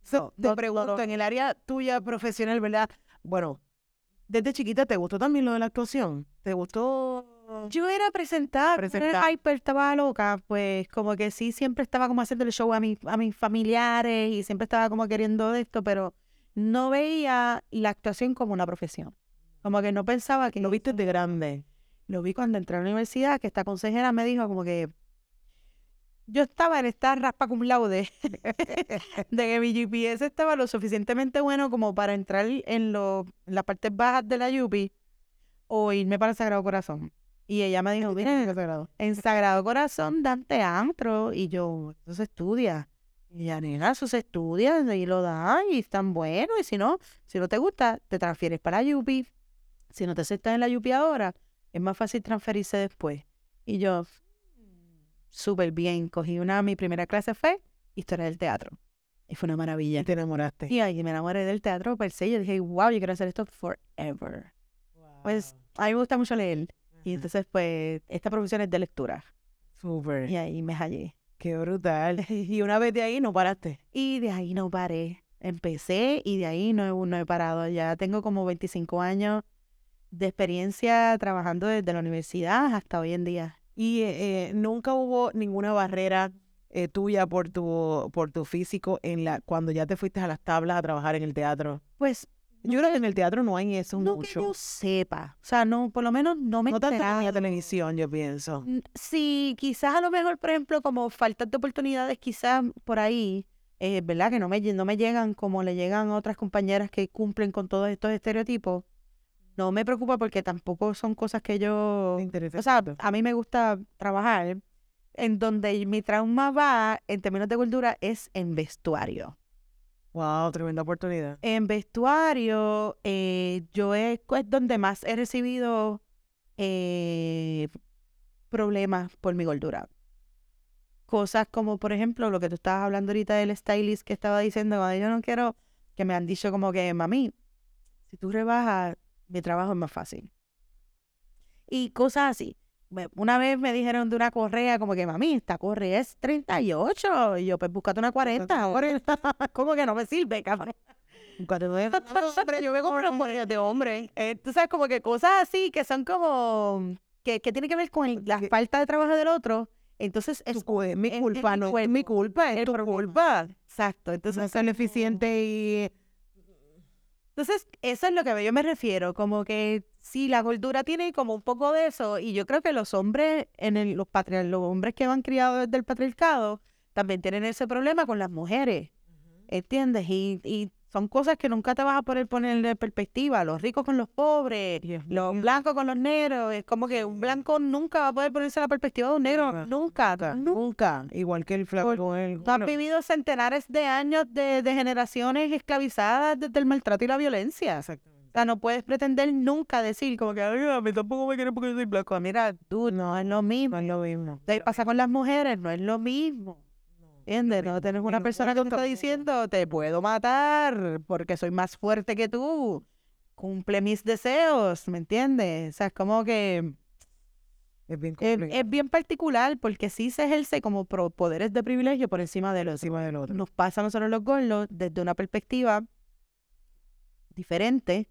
So, te no- pregunto, no. en el área tuya profesional, ¿verdad? Bueno, desde chiquita te gustó también lo de la actuación. ¿Te gustó? Yo era presentar, Presentar. era hyper, estaba loca, pues como que sí, siempre estaba como haciendo el show a, mi, a mis familiares y siempre estaba como queriendo esto, pero no veía la actuación como una profesión. Como que no pensaba que Lo viste de grande. lo vi cuando entré a la universidad, que esta consejera me dijo como que yo estaba en esta raspa cum laude <laughs> de que mi GPS estaba lo suficientemente bueno como para entrar en, lo- en las partes bajas de la Yupi o irme para el Sagrado Corazón. Y ella me dijo, mira, en Sagrado Corazón dan teatro. Y yo, eso se estudia. Y ella, nena, eso se estudia y lo dan y están buenos. Y si no, si no te gusta, te transfieres para la Yupi. Si no te aceptas en la Yupi ahora, es más fácil transferirse después. Y yo, súper bien. Cogí una, mi primera clase fue Historia del Teatro. Y fue una maravilla. Te enamoraste. Y ahí me enamoré del teatro per se. Yo dije, wow, yo quiero hacer esto forever. Pues a mí me gusta mucho leer. Y entonces, pues, esta profesión es de lectura. Súper. Y ahí me hallé. Qué brutal. <laughs> Y una vez de ahí no paraste. Y de ahí no paré. Empecé y de ahí no, he- no he parado. Ya tengo como 25 años de experiencia trabajando desde la universidad hasta hoy en día. Y eh, nunca hubo ninguna barrera eh, tuya por tu, por tu físico en la, cuando ya te fuiste a las tablas a trabajar en el teatro. Pues, Yo creo que en el teatro no hay eso no que mucho. yo sepa. O sea, no, por lo menos no me no tanto como en la televisión, yo pienso. Sí, quizás a lo mejor, por ejemplo, como falta de oportunidades, quizás por ahí, eh, ¿verdad? Que no me, no me llegan como le llegan a otras compañeras que cumplen con todos estos estereotipos. No me preocupa porque tampoco son cosas que yo... Me interesa O sea, a mí me gusta trabajar en donde mi trauma va, en términos de cultura, es en vestuario. Wow, tremenda oportunidad. En vestuario, eh, yo es, es donde más he recibido eh, problemas por mi gordura. Cosas como, por ejemplo, lo que tú estabas hablando ahorita del stylist que estaba diciendo, "Ay, yo no quiero, que me han dicho como que, mami, si tú rebajas, mi trabajo es más fácil. Y cosas así. Me- Una vez me dijeron de una correa, como que, mami, esta correa es 38. Y yo, pues búscate una 40. 40. ¿Cómo que no me sirve, cabrón? Nunca te doy- <laughs> Hombre, yo me compro una de hombre. Eh, tú sabes, como que cosas así que son como. que, que tiene que ver con la falta de trabajo del otro. Entonces es. Tu es mi es- es culpa, mi no es mi culpa, es tu culpa. Exacto. Entonces, No ser eficiente y entonces, eso es lo que yo me refiero. Como que sí, la gordura tiene como un poco de eso. Y yo creo que los hombres, en el, los, patri- los hombres que van criados desde el patriarcado, también tienen ese problema con las mujeres. ¿Entiendes? Y, y son cosas que nunca te vas a poder poner de perspectiva. Los ricos con los pobres, Dios los blancos con los negros. Es como que un blanco nunca va a poder ponerse la perspectiva de un negro. Nunca, Nunca. nunca, nunca. nunca. Igual que el flaco con el Tú has vivido centenares de años de, de generaciones esclavizadas desde el maltrato y la violencia. Exactamente. O sea, no puedes pretender nunca decir como que, a mí tampoco me quieren porque yo soy blanco. Mira, tú, no es lo mismo. No es lo mismo. Ahí pasa con las mujeres, no es lo mismo. ¿Entiendes? No tienes una persona que te está diciendo, te puedo matar porque soy más fuerte que tú. Cumple mis deseos, ¿me entiendes? O sea, es como que Es bien es, es bien particular porque sí se ejerce como pro- poderes de privilegio por encima de los encima del otro. nos pasa a nosotros los gordos desde una perspectiva diferente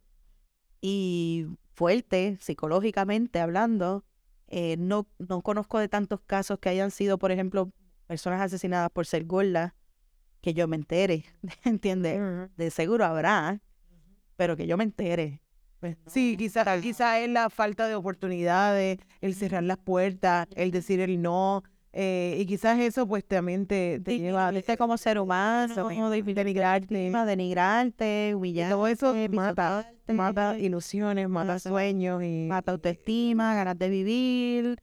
y fuerte psicológicamente hablando. Eh, no, no conozco de tantos casos que hayan sido, por ejemplo, personas asesinadas por ser gordas, que yo me entere, <laughs> ¿entiendes? De seguro habrá, pero que yo me entere. Pues Sí, quizás quizá es la falta de oportunidades, el cerrar las puertas, el decir el no, eh, y quizás eso pues también te, te lleva a como ser humano, de- denigrarte. denigrarte, humillarte, Todo eso mata, ilusiones, mata sueños y mata autoestima, ganas de vivir,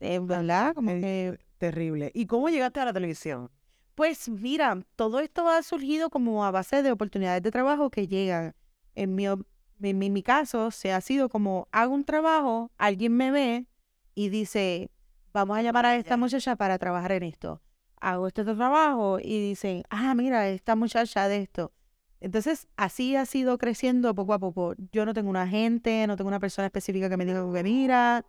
eh, ¿verdad? Como Es- que, terrible. ¿Y cómo llegaste a la televisión? pues mira, todo esto ha surgido como a base de oportunidades de trabajo que llegan. En mi, en mi, mi caso, se ha sido como hago un trabajo, alguien me ve y dice, vamos a llamar a esta muchacha para trabajar en esto. Hago este otro trabajo y dicen, ah, mira, esta muchacha de esto. Entonces, así ha sido creciendo poco a poco. Yo no tengo un agente, no tengo una persona específica que me diga que mira.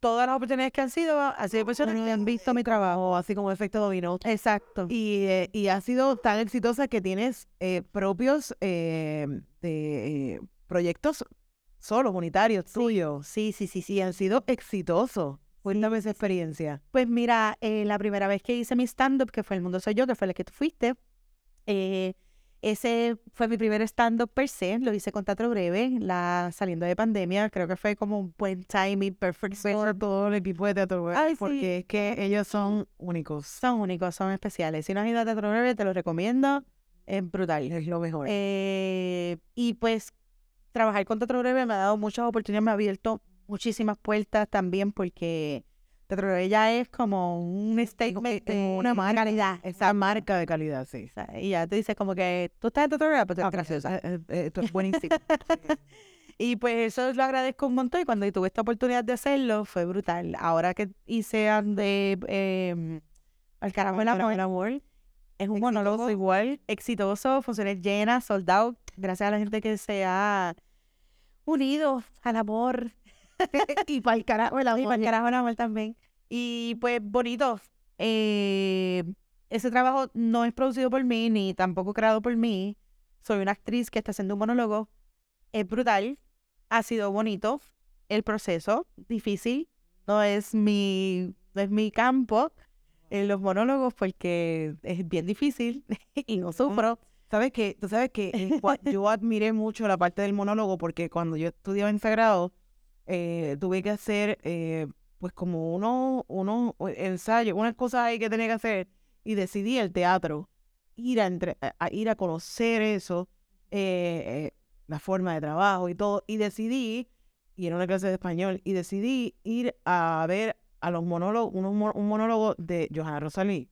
Todas las oportunidades que han sido, así de personas que han visto mi trabajo. así como efecto dominó. Exacto. Y, eh, y ha sido tan exitosa que tienes eh, propios eh, de, eh, proyectos solos, unitarios, tuyos. Sí, sí, sí, sí. Y han sido exitosos. Cuéntame esa experiencia. Pues mira, eh, la primera vez que hice mi stand-up, que fue El Mundo Soy Yo, que fue el que tú fuiste, eh, ese fue mi primer stand-up per se, lo hice con Teatro Breve, la, saliendo de pandemia, creo que fue como un buen timing, perfect Beso a storm. todo el equipo de Teatro Breve, Ay, sí. porque es que ellos son únicos. Son únicos, son especiales. Si no has ido a Teatro Breve, te lo recomiendo, es brutal. Es lo mejor. Eh, y pues trabajar con Teatro Breve me ha dado muchas oportunidades, me ha abierto muchísimas puertas también porque Teatro ya es como un statement de una marca. calidad. Esa marca de calidad, sí. O sea, y ya te dice como que tú estás en Teatro pues tú eres graciosa. eh, eh, eh, Esto es buenísimo. <laughs> Y pues eso lo agradezco un montón y cuando tuve esta oportunidad de hacerlo fue brutal. Ahora que hice de Al carajo el amor, es un monólogo igual, exitoso, funciones llenas, sold out, gracias a la gente que se ha unido al amor <laughs> y para el carajo el y amor. para el carajo el amor también. Y pues bonito, eh, ese trabajo no es producido por mí ni tampoco creado por mí. Soy una actriz que está haciendo un monólogo. Es brutal, ha sido bonito el proceso, difícil, no es mi, no es mi campo en los monólogos porque es bien difícil <laughs> y no sufro. ¿Sabes qué? Tú sabes que eh, <laughs> yo admiré mucho la parte del monólogo porque cuando yo estudiaba en Sagrado, eh, tuve que hacer eh, pues como unos uno ensayos, unas cosas ahí que tenía que hacer y decidí el teatro, ir a, entre- a- ir a conocer eso, eh, eh, la forma de trabajo y todo, y decidí, y era una clase de español, y decidí ir a ver a los monólogos, unos mo- un monólogo de Johanna Rosalí.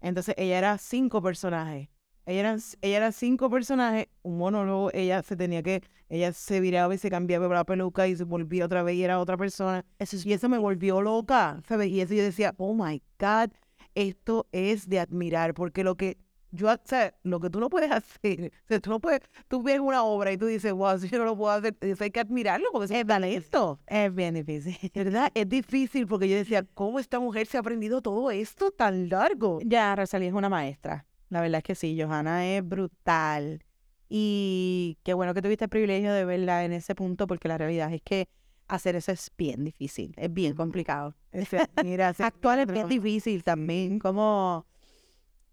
Entonces ella era cinco personajes. Ella eran, ella era cinco personajes, un monólogo, ella se tenía que, ella se viraba y se cambiaba la peluca y se volvía otra vez y era otra persona. Eso es Y eso me volvió loca, ¿sabes? Y eso yo decía, oh my God, esto es de admirar, porque lo que yo, o sea, lo que tú no puedes <laughs> hacer, o sea, tú no puedes, tú ves una obra y tú dices, wow, si yo no lo puedo hacer, eso hay que admirarlo, porque es esto. es bien difícil. <laughs> ¿Verdad? Es difícil porque yo decía, <laughs> ¿cómo esta mujer se ha aprendido todo esto tan largo? Ya, Rosalía es una maestra. La verdad es que sí, Johanna es brutal. Y qué bueno que tuviste el privilegio de verla en ese punto, porque la realidad es que hacer eso es bien difícil, es bien complicado. Mira, <laughs> Actuar es bien difícil también, como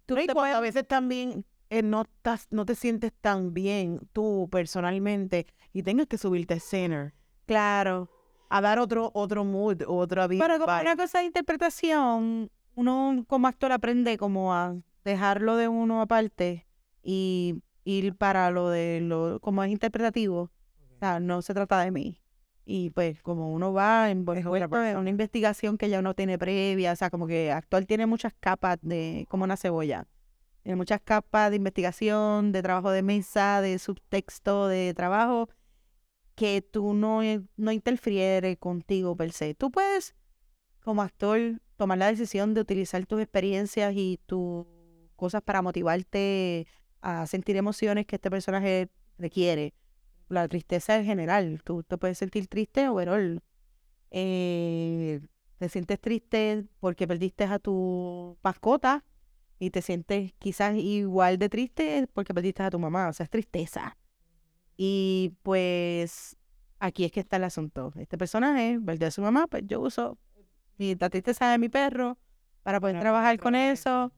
tú te cuando a puedes- veces también eh, no, estás, no te sientes tan bien tú personalmente y tengas que subirte a escena claro. a dar otro otro mood, otra vida. Pero como una cosa de interpretación, uno como actor aprende como a dejarlo de uno aparte y ir para lo de lo, como es interpretativo. O sea, no se trata de mí. Y pues como uno va en una investigación que ya uno tiene previa, o sea, como que actual tiene muchas capas de, como una cebolla. Tiene muchas capas de investigación, de trabajo de mesa, de subtexto, de trabajo, que tú no, eh, no interfiere contigo per se. Tú puedes, como actor, tomar la decisión de utilizar tus experiencias y tus cosas para motivarte a sentir emociones que este personaje requiere. La tristeza en general. Tú te puedes sentir triste o eh, te sientes triste porque perdiste a tu mascota y te sientes quizás igual de triste porque perdiste a tu mamá. O sea, es tristeza. Y pues aquí es que está el asunto. Este personaje perdió a su mamá, pues yo uso mi, la tristeza de mi perro para poder trabajar con eso.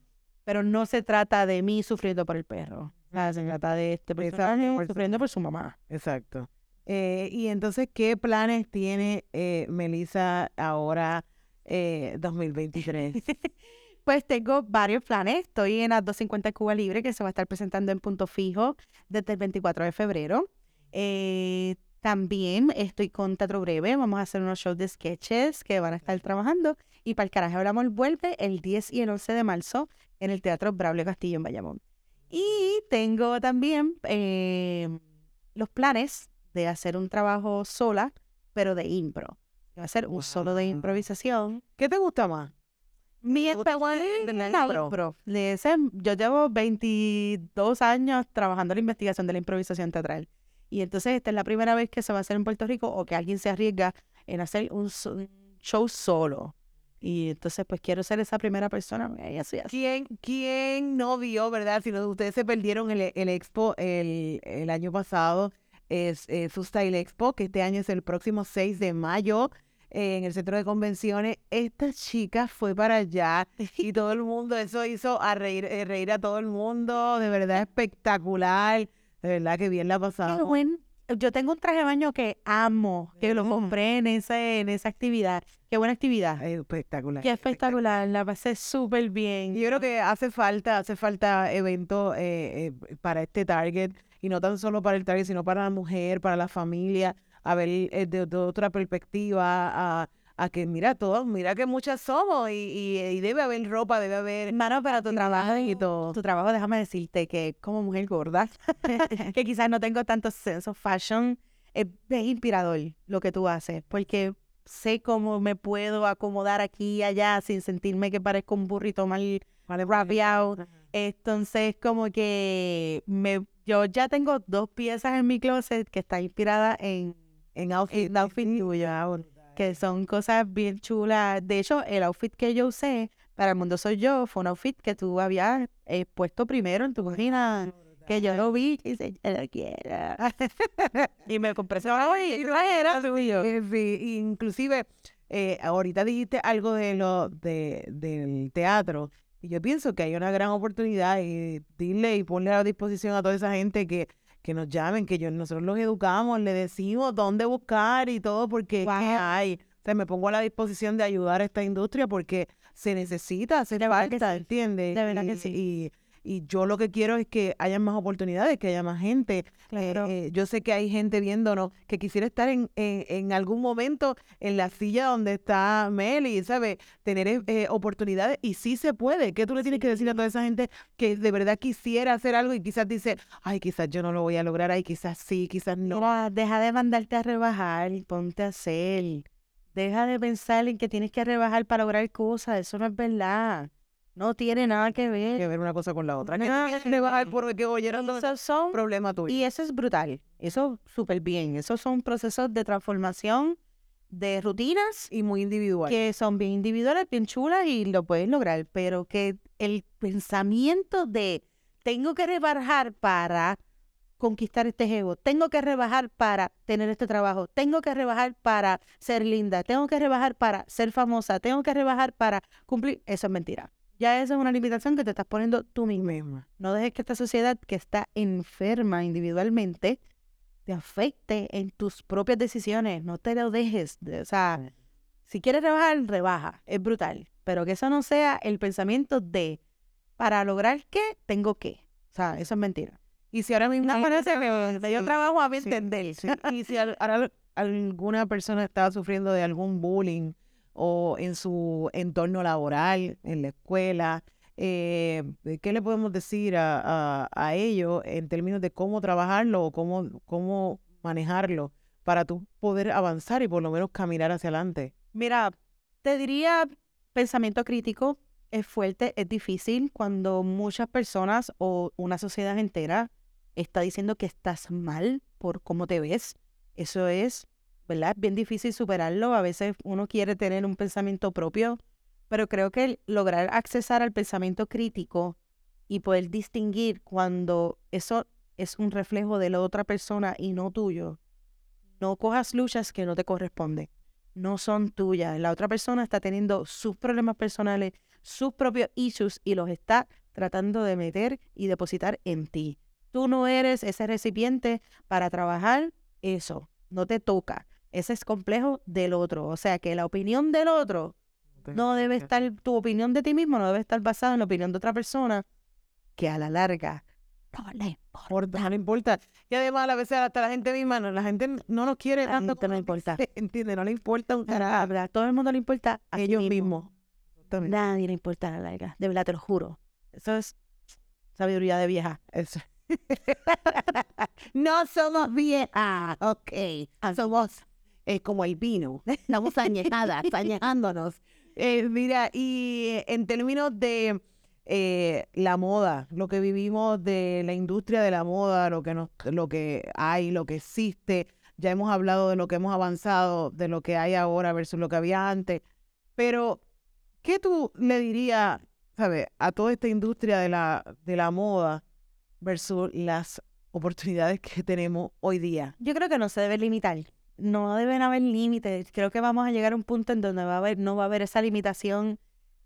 Pero no se trata de mí sufriendo por el perro. Sea, se trata de este Exacto, personaje por sufriendo por su mamá. Exacto. Eh, y entonces, ¿qué planes tiene eh, Melissa ahora eh, 2023? <laughs> Pues tengo varios planes. Estoy en las 250 Cuba Libre, que se va a estar presentando en punto fijo desde el 24 de febrero. También estoy con Teatro Breve. Vamos a hacer unos shows de sketches que van a estar trabajando. Y para el carajo hablamos vuelve el 10 y el 11 de marzo en el Teatro Braulio Castillo en Bayamón. Y tengo también eh, los planes de hacer un trabajo sola, pero de impro. Va a ser un solo de improvisación. ¿Qué te gusta más? Mi ¿Te gusta experiencia impro? yo llevo 22 años trabajando en la investigación de la improvisación teatral. Y entonces esta es la primera vez que se va a hacer en Puerto Rico o que alguien se arriesga en hacer un, show solo. Y entonces pues quiero ser esa primera persona. soy así. ¿Quién, ¿Quién no vio, verdad? Si no, ustedes se perdieron el, el expo el, el año pasado, es su Style Expo, que este año es el próximo 6 de mayo en el centro de convenciones. Esta chica fue para allá <laughs> y todo el mundo, eso hizo a reír, eh, reír a todo el mundo, de verdad espectacular, de verdad que bien la Qué pasamos. buen- Yo tengo un traje de baño que amo, que lo compré en, ese, en esa actividad. Qué buena actividad. Espectacular. Qué espectacular, la pasé súper bien. Yo creo que hace falta, hace falta eventos eh, eh, para este target, y no tan solo para el target, sino para la mujer, para la familia, a ver eh, de, de otra perspectiva, a, a que mira todos, mira que muchas somos, y, y, y debe haber ropa, debe haber Hermano, pero tu trabajo, y todo. tu trabajo, déjame decirte que como mujer gorda, <laughs> que quizás no tengo tanto sense of fashion, es, es inspirador lo que tú haces, porque sé cómo me puedo acomodar aquí y allá sin sentirme que parezco un burrito mal Vale, rapeado. Entonces, como que me, yo ya tengo dos piezas en mi closet que están inspiradas en, En outfit, en outfit tuyo, ah, brutal. Que son cosas bien chulas. De hecho, el outfit que yo usé para El Mundo Soy Yo fue un outfit que tú habías eh, puesto primero en tu cocina, que yo lo vi y dice, yo lo quiero. <laughs> y me compré ese y era tuyo. Eh, sí, inclusive, eh, ahorita dijiste algo de lo de, del teatro, y yo pienso que hay una gran oportunidad y dile y ponle a disposición a toda esa gente que, que nos llamen, que yo, nosotros los educamos, le decimos dónde buscar y todo, porque Wow. hay. O sea, me pongo a la disposición de ayudar a esta industria porque se necesita, hace De falta. ¿entiendes? De verdad que sí. Y, y yo lo que quiero es que haya más oportunidades, que haya más gente. Eh, Claro. eh, yo sé que hay gente viéndonos que quisiera estar en, en, en algún momento en la silla donde está Meli, ¿sabes? Tener eh, oportunidades y sí se puede. ¿Qué tú le tienes que decir a toda esa gente que de verdad quisiera hacer algo y quizás dice, ay, quizás yo no lo voy a lograr, ay, quizás sí, quizás no? Mira, deja de mandarte a rebajar ponte a hacer. Deja de pensar en que tienes que rebajar para lograr cosas. Eso no es verdad. No tiene nada que ver. que ver una cosa con la otra. Que No, quieres rebajar porque oyeron todo Esos son problema tuyo. Y eso es brutal. Eso súper bien. Esos son procesos de transformación de rutinas Y muy individual. que son bien individuales, bien chulas y lo puedes lograr. Pero que el pensamiento de tengo que rebajar para conquistar este ego, tengo que rebajar para tener este trabajo, tengo que rebajar para ser linda, tengo que rebajar para ser famosa, tengo que rebajar para cumplir, eso es mentira. Ya eso es una limitación que te estás poniendo tú misma. No dejes que esta sociedad que está enferma individualmente te afecte en tus propias decisiones. No te lo dejes. de- o sea, si quieres rebajar, rebaja. Es brutal. Pero que eso no sea el pensamiento de para lograr qué, tengo que. O sea, eso es mentira. Y si ahora mismo... No, pero ese- yo trabajo a mi sí, entender. sí. Y si al- ahora alguna persona está sufriendo de algún bullying o en su entorno laboral, en la escuela, eh, ¿qué le podemos decir a, a, a ellos en términos de cómo trabajarlo o cómo, cómo manejarlo para tú poder avanzar y por lo menos caminar hacia adelante? Mira, te diría pensamiento crítico. Es fuerte, es difícil cuando muchas personas o una sociedad entera está diciendo que estás mal por cómo te ves. Eso es, ¿verdad? Es bien difícil superarlo. A veces uno quiere tener un pensamiento propio, pero creo que lograr accesar al pensamiento crítico y poder distinguir cuando eso es un reflejo de la otra persona y no tuyo, no cojas luchas que no te corresponden no son tuyas. La otra persona está teniendo sus problemas personales, sus propios issues y los está tratando de meter y depositar en ti. Tú no eres ese recipiente para trabajar eso. No te toca. Ese es complejo del otro. O sea que la opinión del otro no debe estar, tu opinión de ti mismo no debe estar basada en la opinión de otra persona que a la larga no le importa. no importa. Y además a veces hasta la gente misma, no, la gente no nos quiere la tanto gente no le importa. dice, <laughs> ¿entiendes? No le importa un Ah, carajo. A todo el mundo le importa a sí ellos mismo. mismos. Nadie le importa a la larga. De verdad, te lo juro. Eso es sabiduría de vieja. Eso. <laughs> <laughs> no somos viejas, ok. Somos eh, como el vino. <laughs> Estamos añejadas, <laughs> añejándonos. Eh, mira, y en términos de eh, la moda, lo que vivimos de la industria de la moda, lo que, nos, lo que hay, lo que existe, ya hemos hablado de lo que hemos avanzado, de lo que hay ahora versus lo que había antes, pero ¿qué tú le dirías, sabes, a toda esta industria de la, de la moda versus las oportunidades que tenemos hoy día? Yo creo que no se debe limitar. No deben haber límites. Creo que vamos a llegar a un punto en donde va a haber, no va a haber esa limitación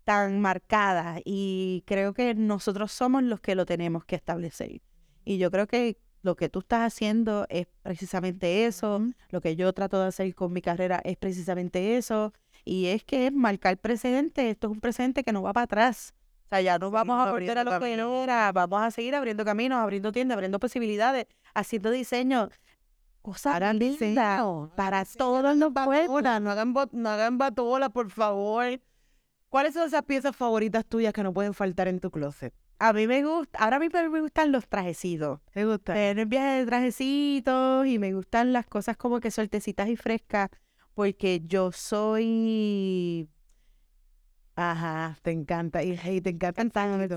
tan marcada y creo que nosotros somos los que lo tenemos que establecer. Y yo creo que lo que tú estás haciendo es precisamente eso, lo que yo trato de hacer con mi carrera es precisamente eso, y es que es marcar precedente, esto es un precedente que no va para atrás. O sea, ya no vamos a volver a lo que era, vamos a seguir abriendo caminos, abriendo tiendas, abriendo posibilidades, haciendo diseño, cosas lindas para todos los pueblos. No hagan, no hagan batola, por favor. ¿Cuáles son esas piezas favoritas tuyas que no pueden faltar en tu closet? A mí me gusta, ahora a mí me gustan los trajecitos. ¿Te gusta? Tener viajes de trajecitos y me gustan las cosas como que sueltecitas y frescas porque yo soy Ajá, te encanta. Y hey, te encanta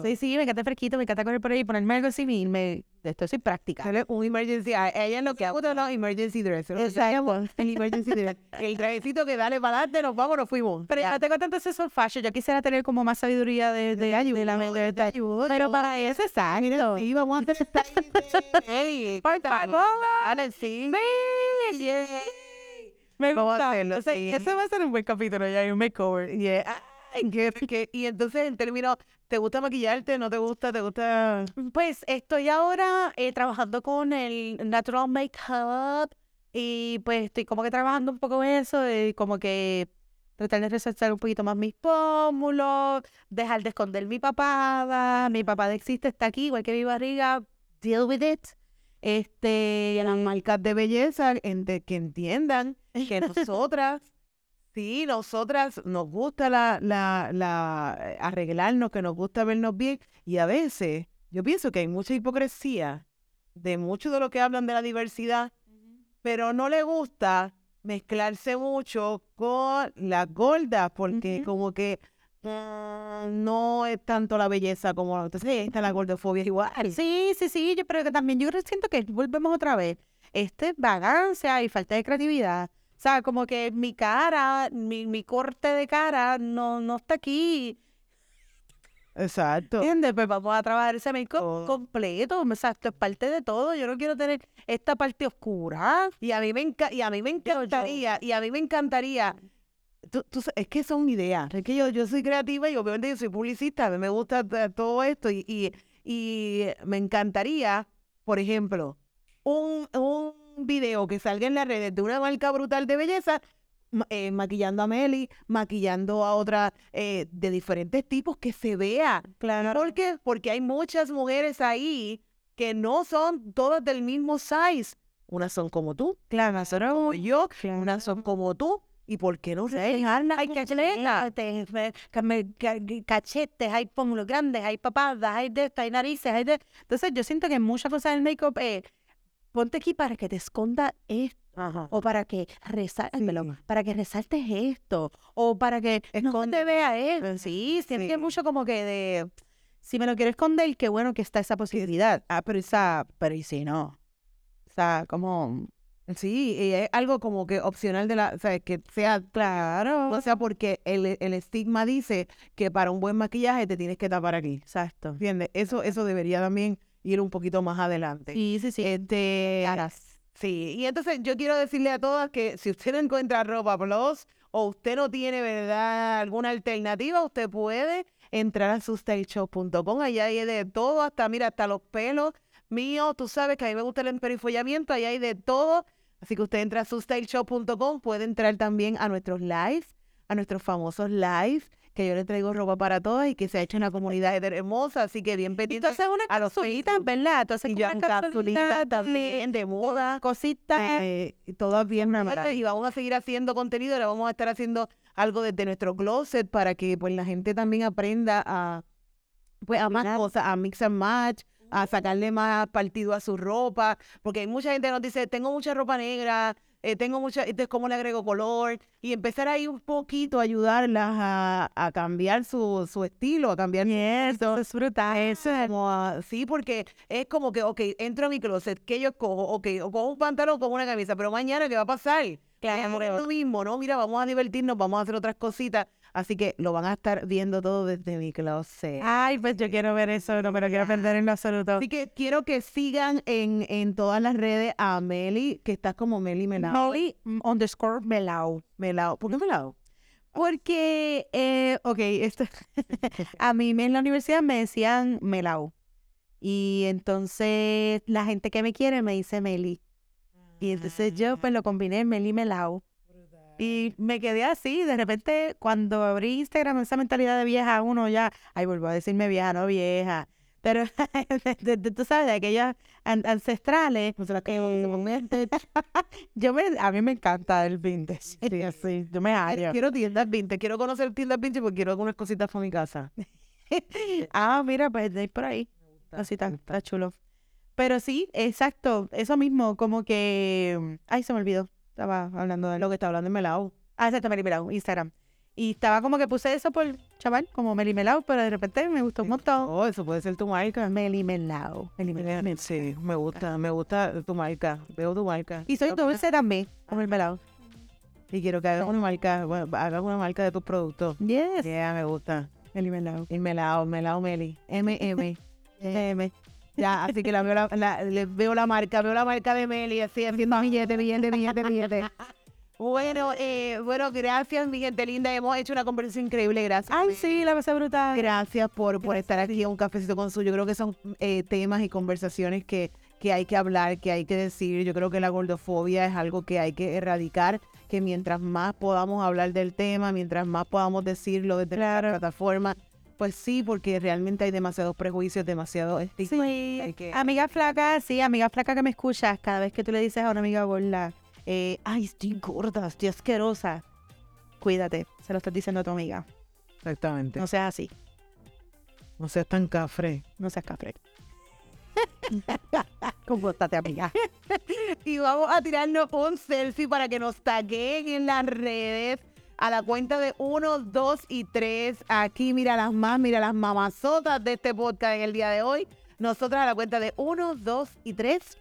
Sí, sí, me encanta fresquito, me encanta correr por ahí, ponerme algo así y me, esto soy práctica. Un emergency, a ella lo que gusta los emergency dress. Exacto. El emergency dress. El trajecito que dale para adelante, nos vamos, nos fuimos. Pero ya no tengo tanto eso fashion, yo quisiera tener como más sabiduría de, de, ayuda, de la mente de ayuda. Pero para eso, exacto. Sí, vamos a hacer Hey, <laughs> por favor. Sí. Sí. Me gusta. Vamos a hacerlo, sí. Ese va a ser un buen capítulo ya, un makeover. Yeah <laughs> y entonces, en términos, ¿te gusta maquillarte? ¿No te gusta? ¿Te gusta? Pues estoy ahora eh, trabajando con el Natural Makeup y pues estoy como que trabajando un poco eso, y como que tratar de resaltar un poquito más mis pómulos, dejar de esconder mi papada, mi papada existe, está aquí, igual que mi barriga, deal with it. Este, las marcas de belleza que entiendan que <laughs> nosotras Sí, nosotras nos gusta la, la, la, eh, arreglarnos, que nos gusta vernos bien y a veces yo pienso que hay mucha hipocresía de mucho de lo que hablan de la diversidad, pero no le gusta mezclarse mucho con las gordas porque como que mm, no es tanto la belleza como entonces está la gordofobia igual. Sí, sí, sí, yo pero que también yo siento que volvemos otra vez. Este vagancia y falta de creatividad o sea, como que mi cara, mi, mi corte de cara no, no está aquí. Exacto. ¿Entiendes? Pues vamos a trabajar ese make completo. O sea, esto es parte de todo. Yo no quiero tener esta parte oscura. Y a mí me, y a mí me encantaría, y a mí me encantaría. Tú, tú, es que son ideas. Es que yo, yo soy creativa y obviamente yo soy publicista. A mí me gusta todo esto y, y, y me encantaría, por ejemplo, un, un video que salga en las redes de una marca brutal de belleza eh, maquillando a Meli, maquillando a otra eh, de diferentes tipos, que se vea. Claro. ¿Por qué? Porque hay muchas mujeres ahí que no son todas del mismo size. Unas son como tú, claro, son como yo, unas son como tú. ¿Y por qué no dejarla? Hay cachetes, hay pómulos grandes, hay papadas, hay de hay narices, hay de... Entonces yo siento que muchas cosas del make-up es ponte aquí para que te esconda esto. O para que resaltes, para que resaltes esto. O para que no te vea esto. Sí, siento que mucho como que de si me lo quiero esconder, qué bueno que está esa posibilidad. Ah, pero esa, pero y si no. O sea, como Sí, y es algo como que opcional de la, o sea, que sea claro. O sea, porque el, el, estigma dice que para un buen maquillaje te tienes que tapar aquí. Exacto. ¿Entiendes? Eso, eso debería también ir un poquito más adelante. Sí, sí, sí. Este, sí, y entonces yo quiero decirle a todas que si usted no encuentra ropa plus o usted no tiene, ¿verdad?, alguna alternativa, usted puede entrar a sustailshop.com. Allá hay de todo, hasta, mira, hasta los pelos míos. Tú sabes que a mí me gusta el emperifollamiento, allá hay de todo. Así que usted entra a sustailshop.com, puede entrar también a nuestros lives, a nuestros famosos lives que yo le traigo ropa para todas y que se ha hecho una comunidad hermosa, así que bien una a los capsulitas, ¿verdad? Entonces y una capsulita también. de moda, cositas, eh, todas bien Y vamos a seguir haciendo contenido, le vamos a estar haciendo algo desde nuestro closet para que pues la gente también aprenda a pues a más cosas, a mix and match, a sacarle más partido a su ropa, porque hay mucha gente que nos dice, tengo mucha ropa negra, eh, tengo mucha, entonces cómo le agrego color, y empezar ahí un poquito a ayudarlas a, a cambiar su, su estilo, a cambiar Eso es brutal. eso es como, ah, sí, porque es como que, ok, entro a mi closet, ¿qué yo cojo? Ok, o cojo un pantalón con una camisa, pero mañana, ¿qué va a pasar? Claro. Es lo mismo, ¿no? Mira, vamos a divertirnos, vamos a hacer otras cositas. Así que lo van a estar viendo todo desde mi closet. Ay, pues yo quiero ver eso, no me lo quiero perder en lo absoluto. Así que quiero que sigan en, en todas las redes a Meli, que estás como Meli Melao. Molly mm, underscore Melau. Melao. ¿Por qué Melao? Porque, eh, ok, esto, <laughs> a mí en la universidad me decían Melau. Y entonces la gente que me quiere me dice Meli. Y entonces yo pues lo combiné Meli Melau. Y me quedé así, de repente cuando abrí Instagram, esa mentalidad de vieja, uno ya, ay, vuelvo a decirme vieja, no vieja. Pero <laughs> tú sabes, de aquellas an- ancestrales, eh, <laughs> yo me, a mí me encanta el vintage. Sí, así, yo me hallo. Quiero tiendas vintage, quiero conocer tiendas vintage porque quiero algunas cositas para mi casa. <laughs> Ah, mira, pues de ahí por ahí. Así está, está chulo. Pero sí, exacto, eso mismo, como que, ay, se me olvidó. Estaba hablando de Lo que está hablando es Melao. Ah, exacto, Meli Melau, Instagram. Y estaba como que puse eso por chaval, como Meli Melau, pero de repente me gustó un montón. Oh, eso puede ser tu marca. Meli Melau. Meli Melau. Eh, Sí, me gusta, me gusta tu marca. Veo tu marca. Y soy dulce también, como el Melau. Y quiero que hagas una marca, bueno, hagas una marca de tus productos. Yes. Yeah, me gusta. Meli Melau. El melao, melao Meli. MM. M. <laughs> Ya, así que la veo la, la- le veo la marca, veo la marca de Meli, así haciendo billete, billete, billete, billete. Bueno, eh, bueno, gracias, mi gente linda. Hemos hecho una conversación increíble, gracias. Ay, sí, la pasé brutal. Gracias por, por estar aquí a un cafecito con su. Yo creo que son eh, temas y conversaciones que, que hay que hablar, que hay que decir. Yo creo que la gordofobia es algo que hay que erradicar, que mientras más podamos hablar del tema, mientras más podamos decirlo desde la plataforma, pues sí, porque realmente hay demasiados prejuicios, demasiados estigmas. Sí, que- amiga flaca, sí, amiga flaca que me escuchas, cada vez que tú le dices a una amiga gorda, eh, ay, estoy gorda, estoy asquerosa, cuídate, se lo estás diciendo a tu amiga, Exactamente. no seas así, No seas tan cafre. no seas cafre. <laughs> Compórtate, amiga. <laughs> Y vamos a tirarnos un selfie para que nos taguen en las redes a la cuenta de 1, 2 y 3. Aquí mira las más, mira las mamazotas de este podcast en el día de hoy. Nosotras a la cuenta de 1, 2 y 3.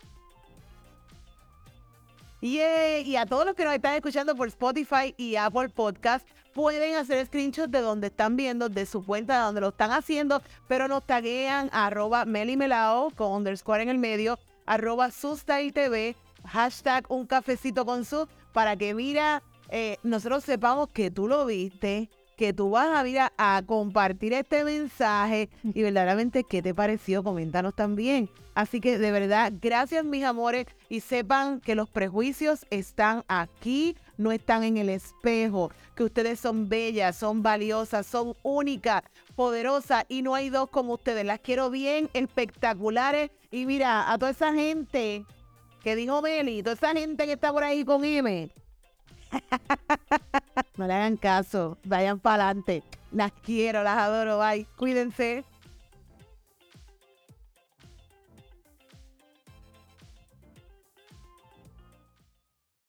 Yeah. Y a todos los que nos están escuchando por Spotify y Apple Podcast, pueden hacer screenshots de donde están viendo, de su cuenta, de donde lo están haciendo, pero nos taguean arroba melimelao con underscore en el medio, arroba TV, hashtag un cafecito con su, para que mira, eh, nosotros sepamos que tú lo viste, que tú vas a ir a, a compartir este mensaje <laughs> y verdaderamente qué te pareció, coméntanos también. Así que de verdad, gracias mis amores y sepan que los prejuicios están aquí, no están en el espejo, que ustedes son bellas, son valiosas, son únicas, poderosas y no hay dos como ustedes. Las quiero bien, espectaculares y mira, a toda esa gente que dijo Meli, toda esa gente que está por ahí con M. <laughs> no le hagan caso, vayan para adelante. Las quiero, las adoro, bye. Cuídense.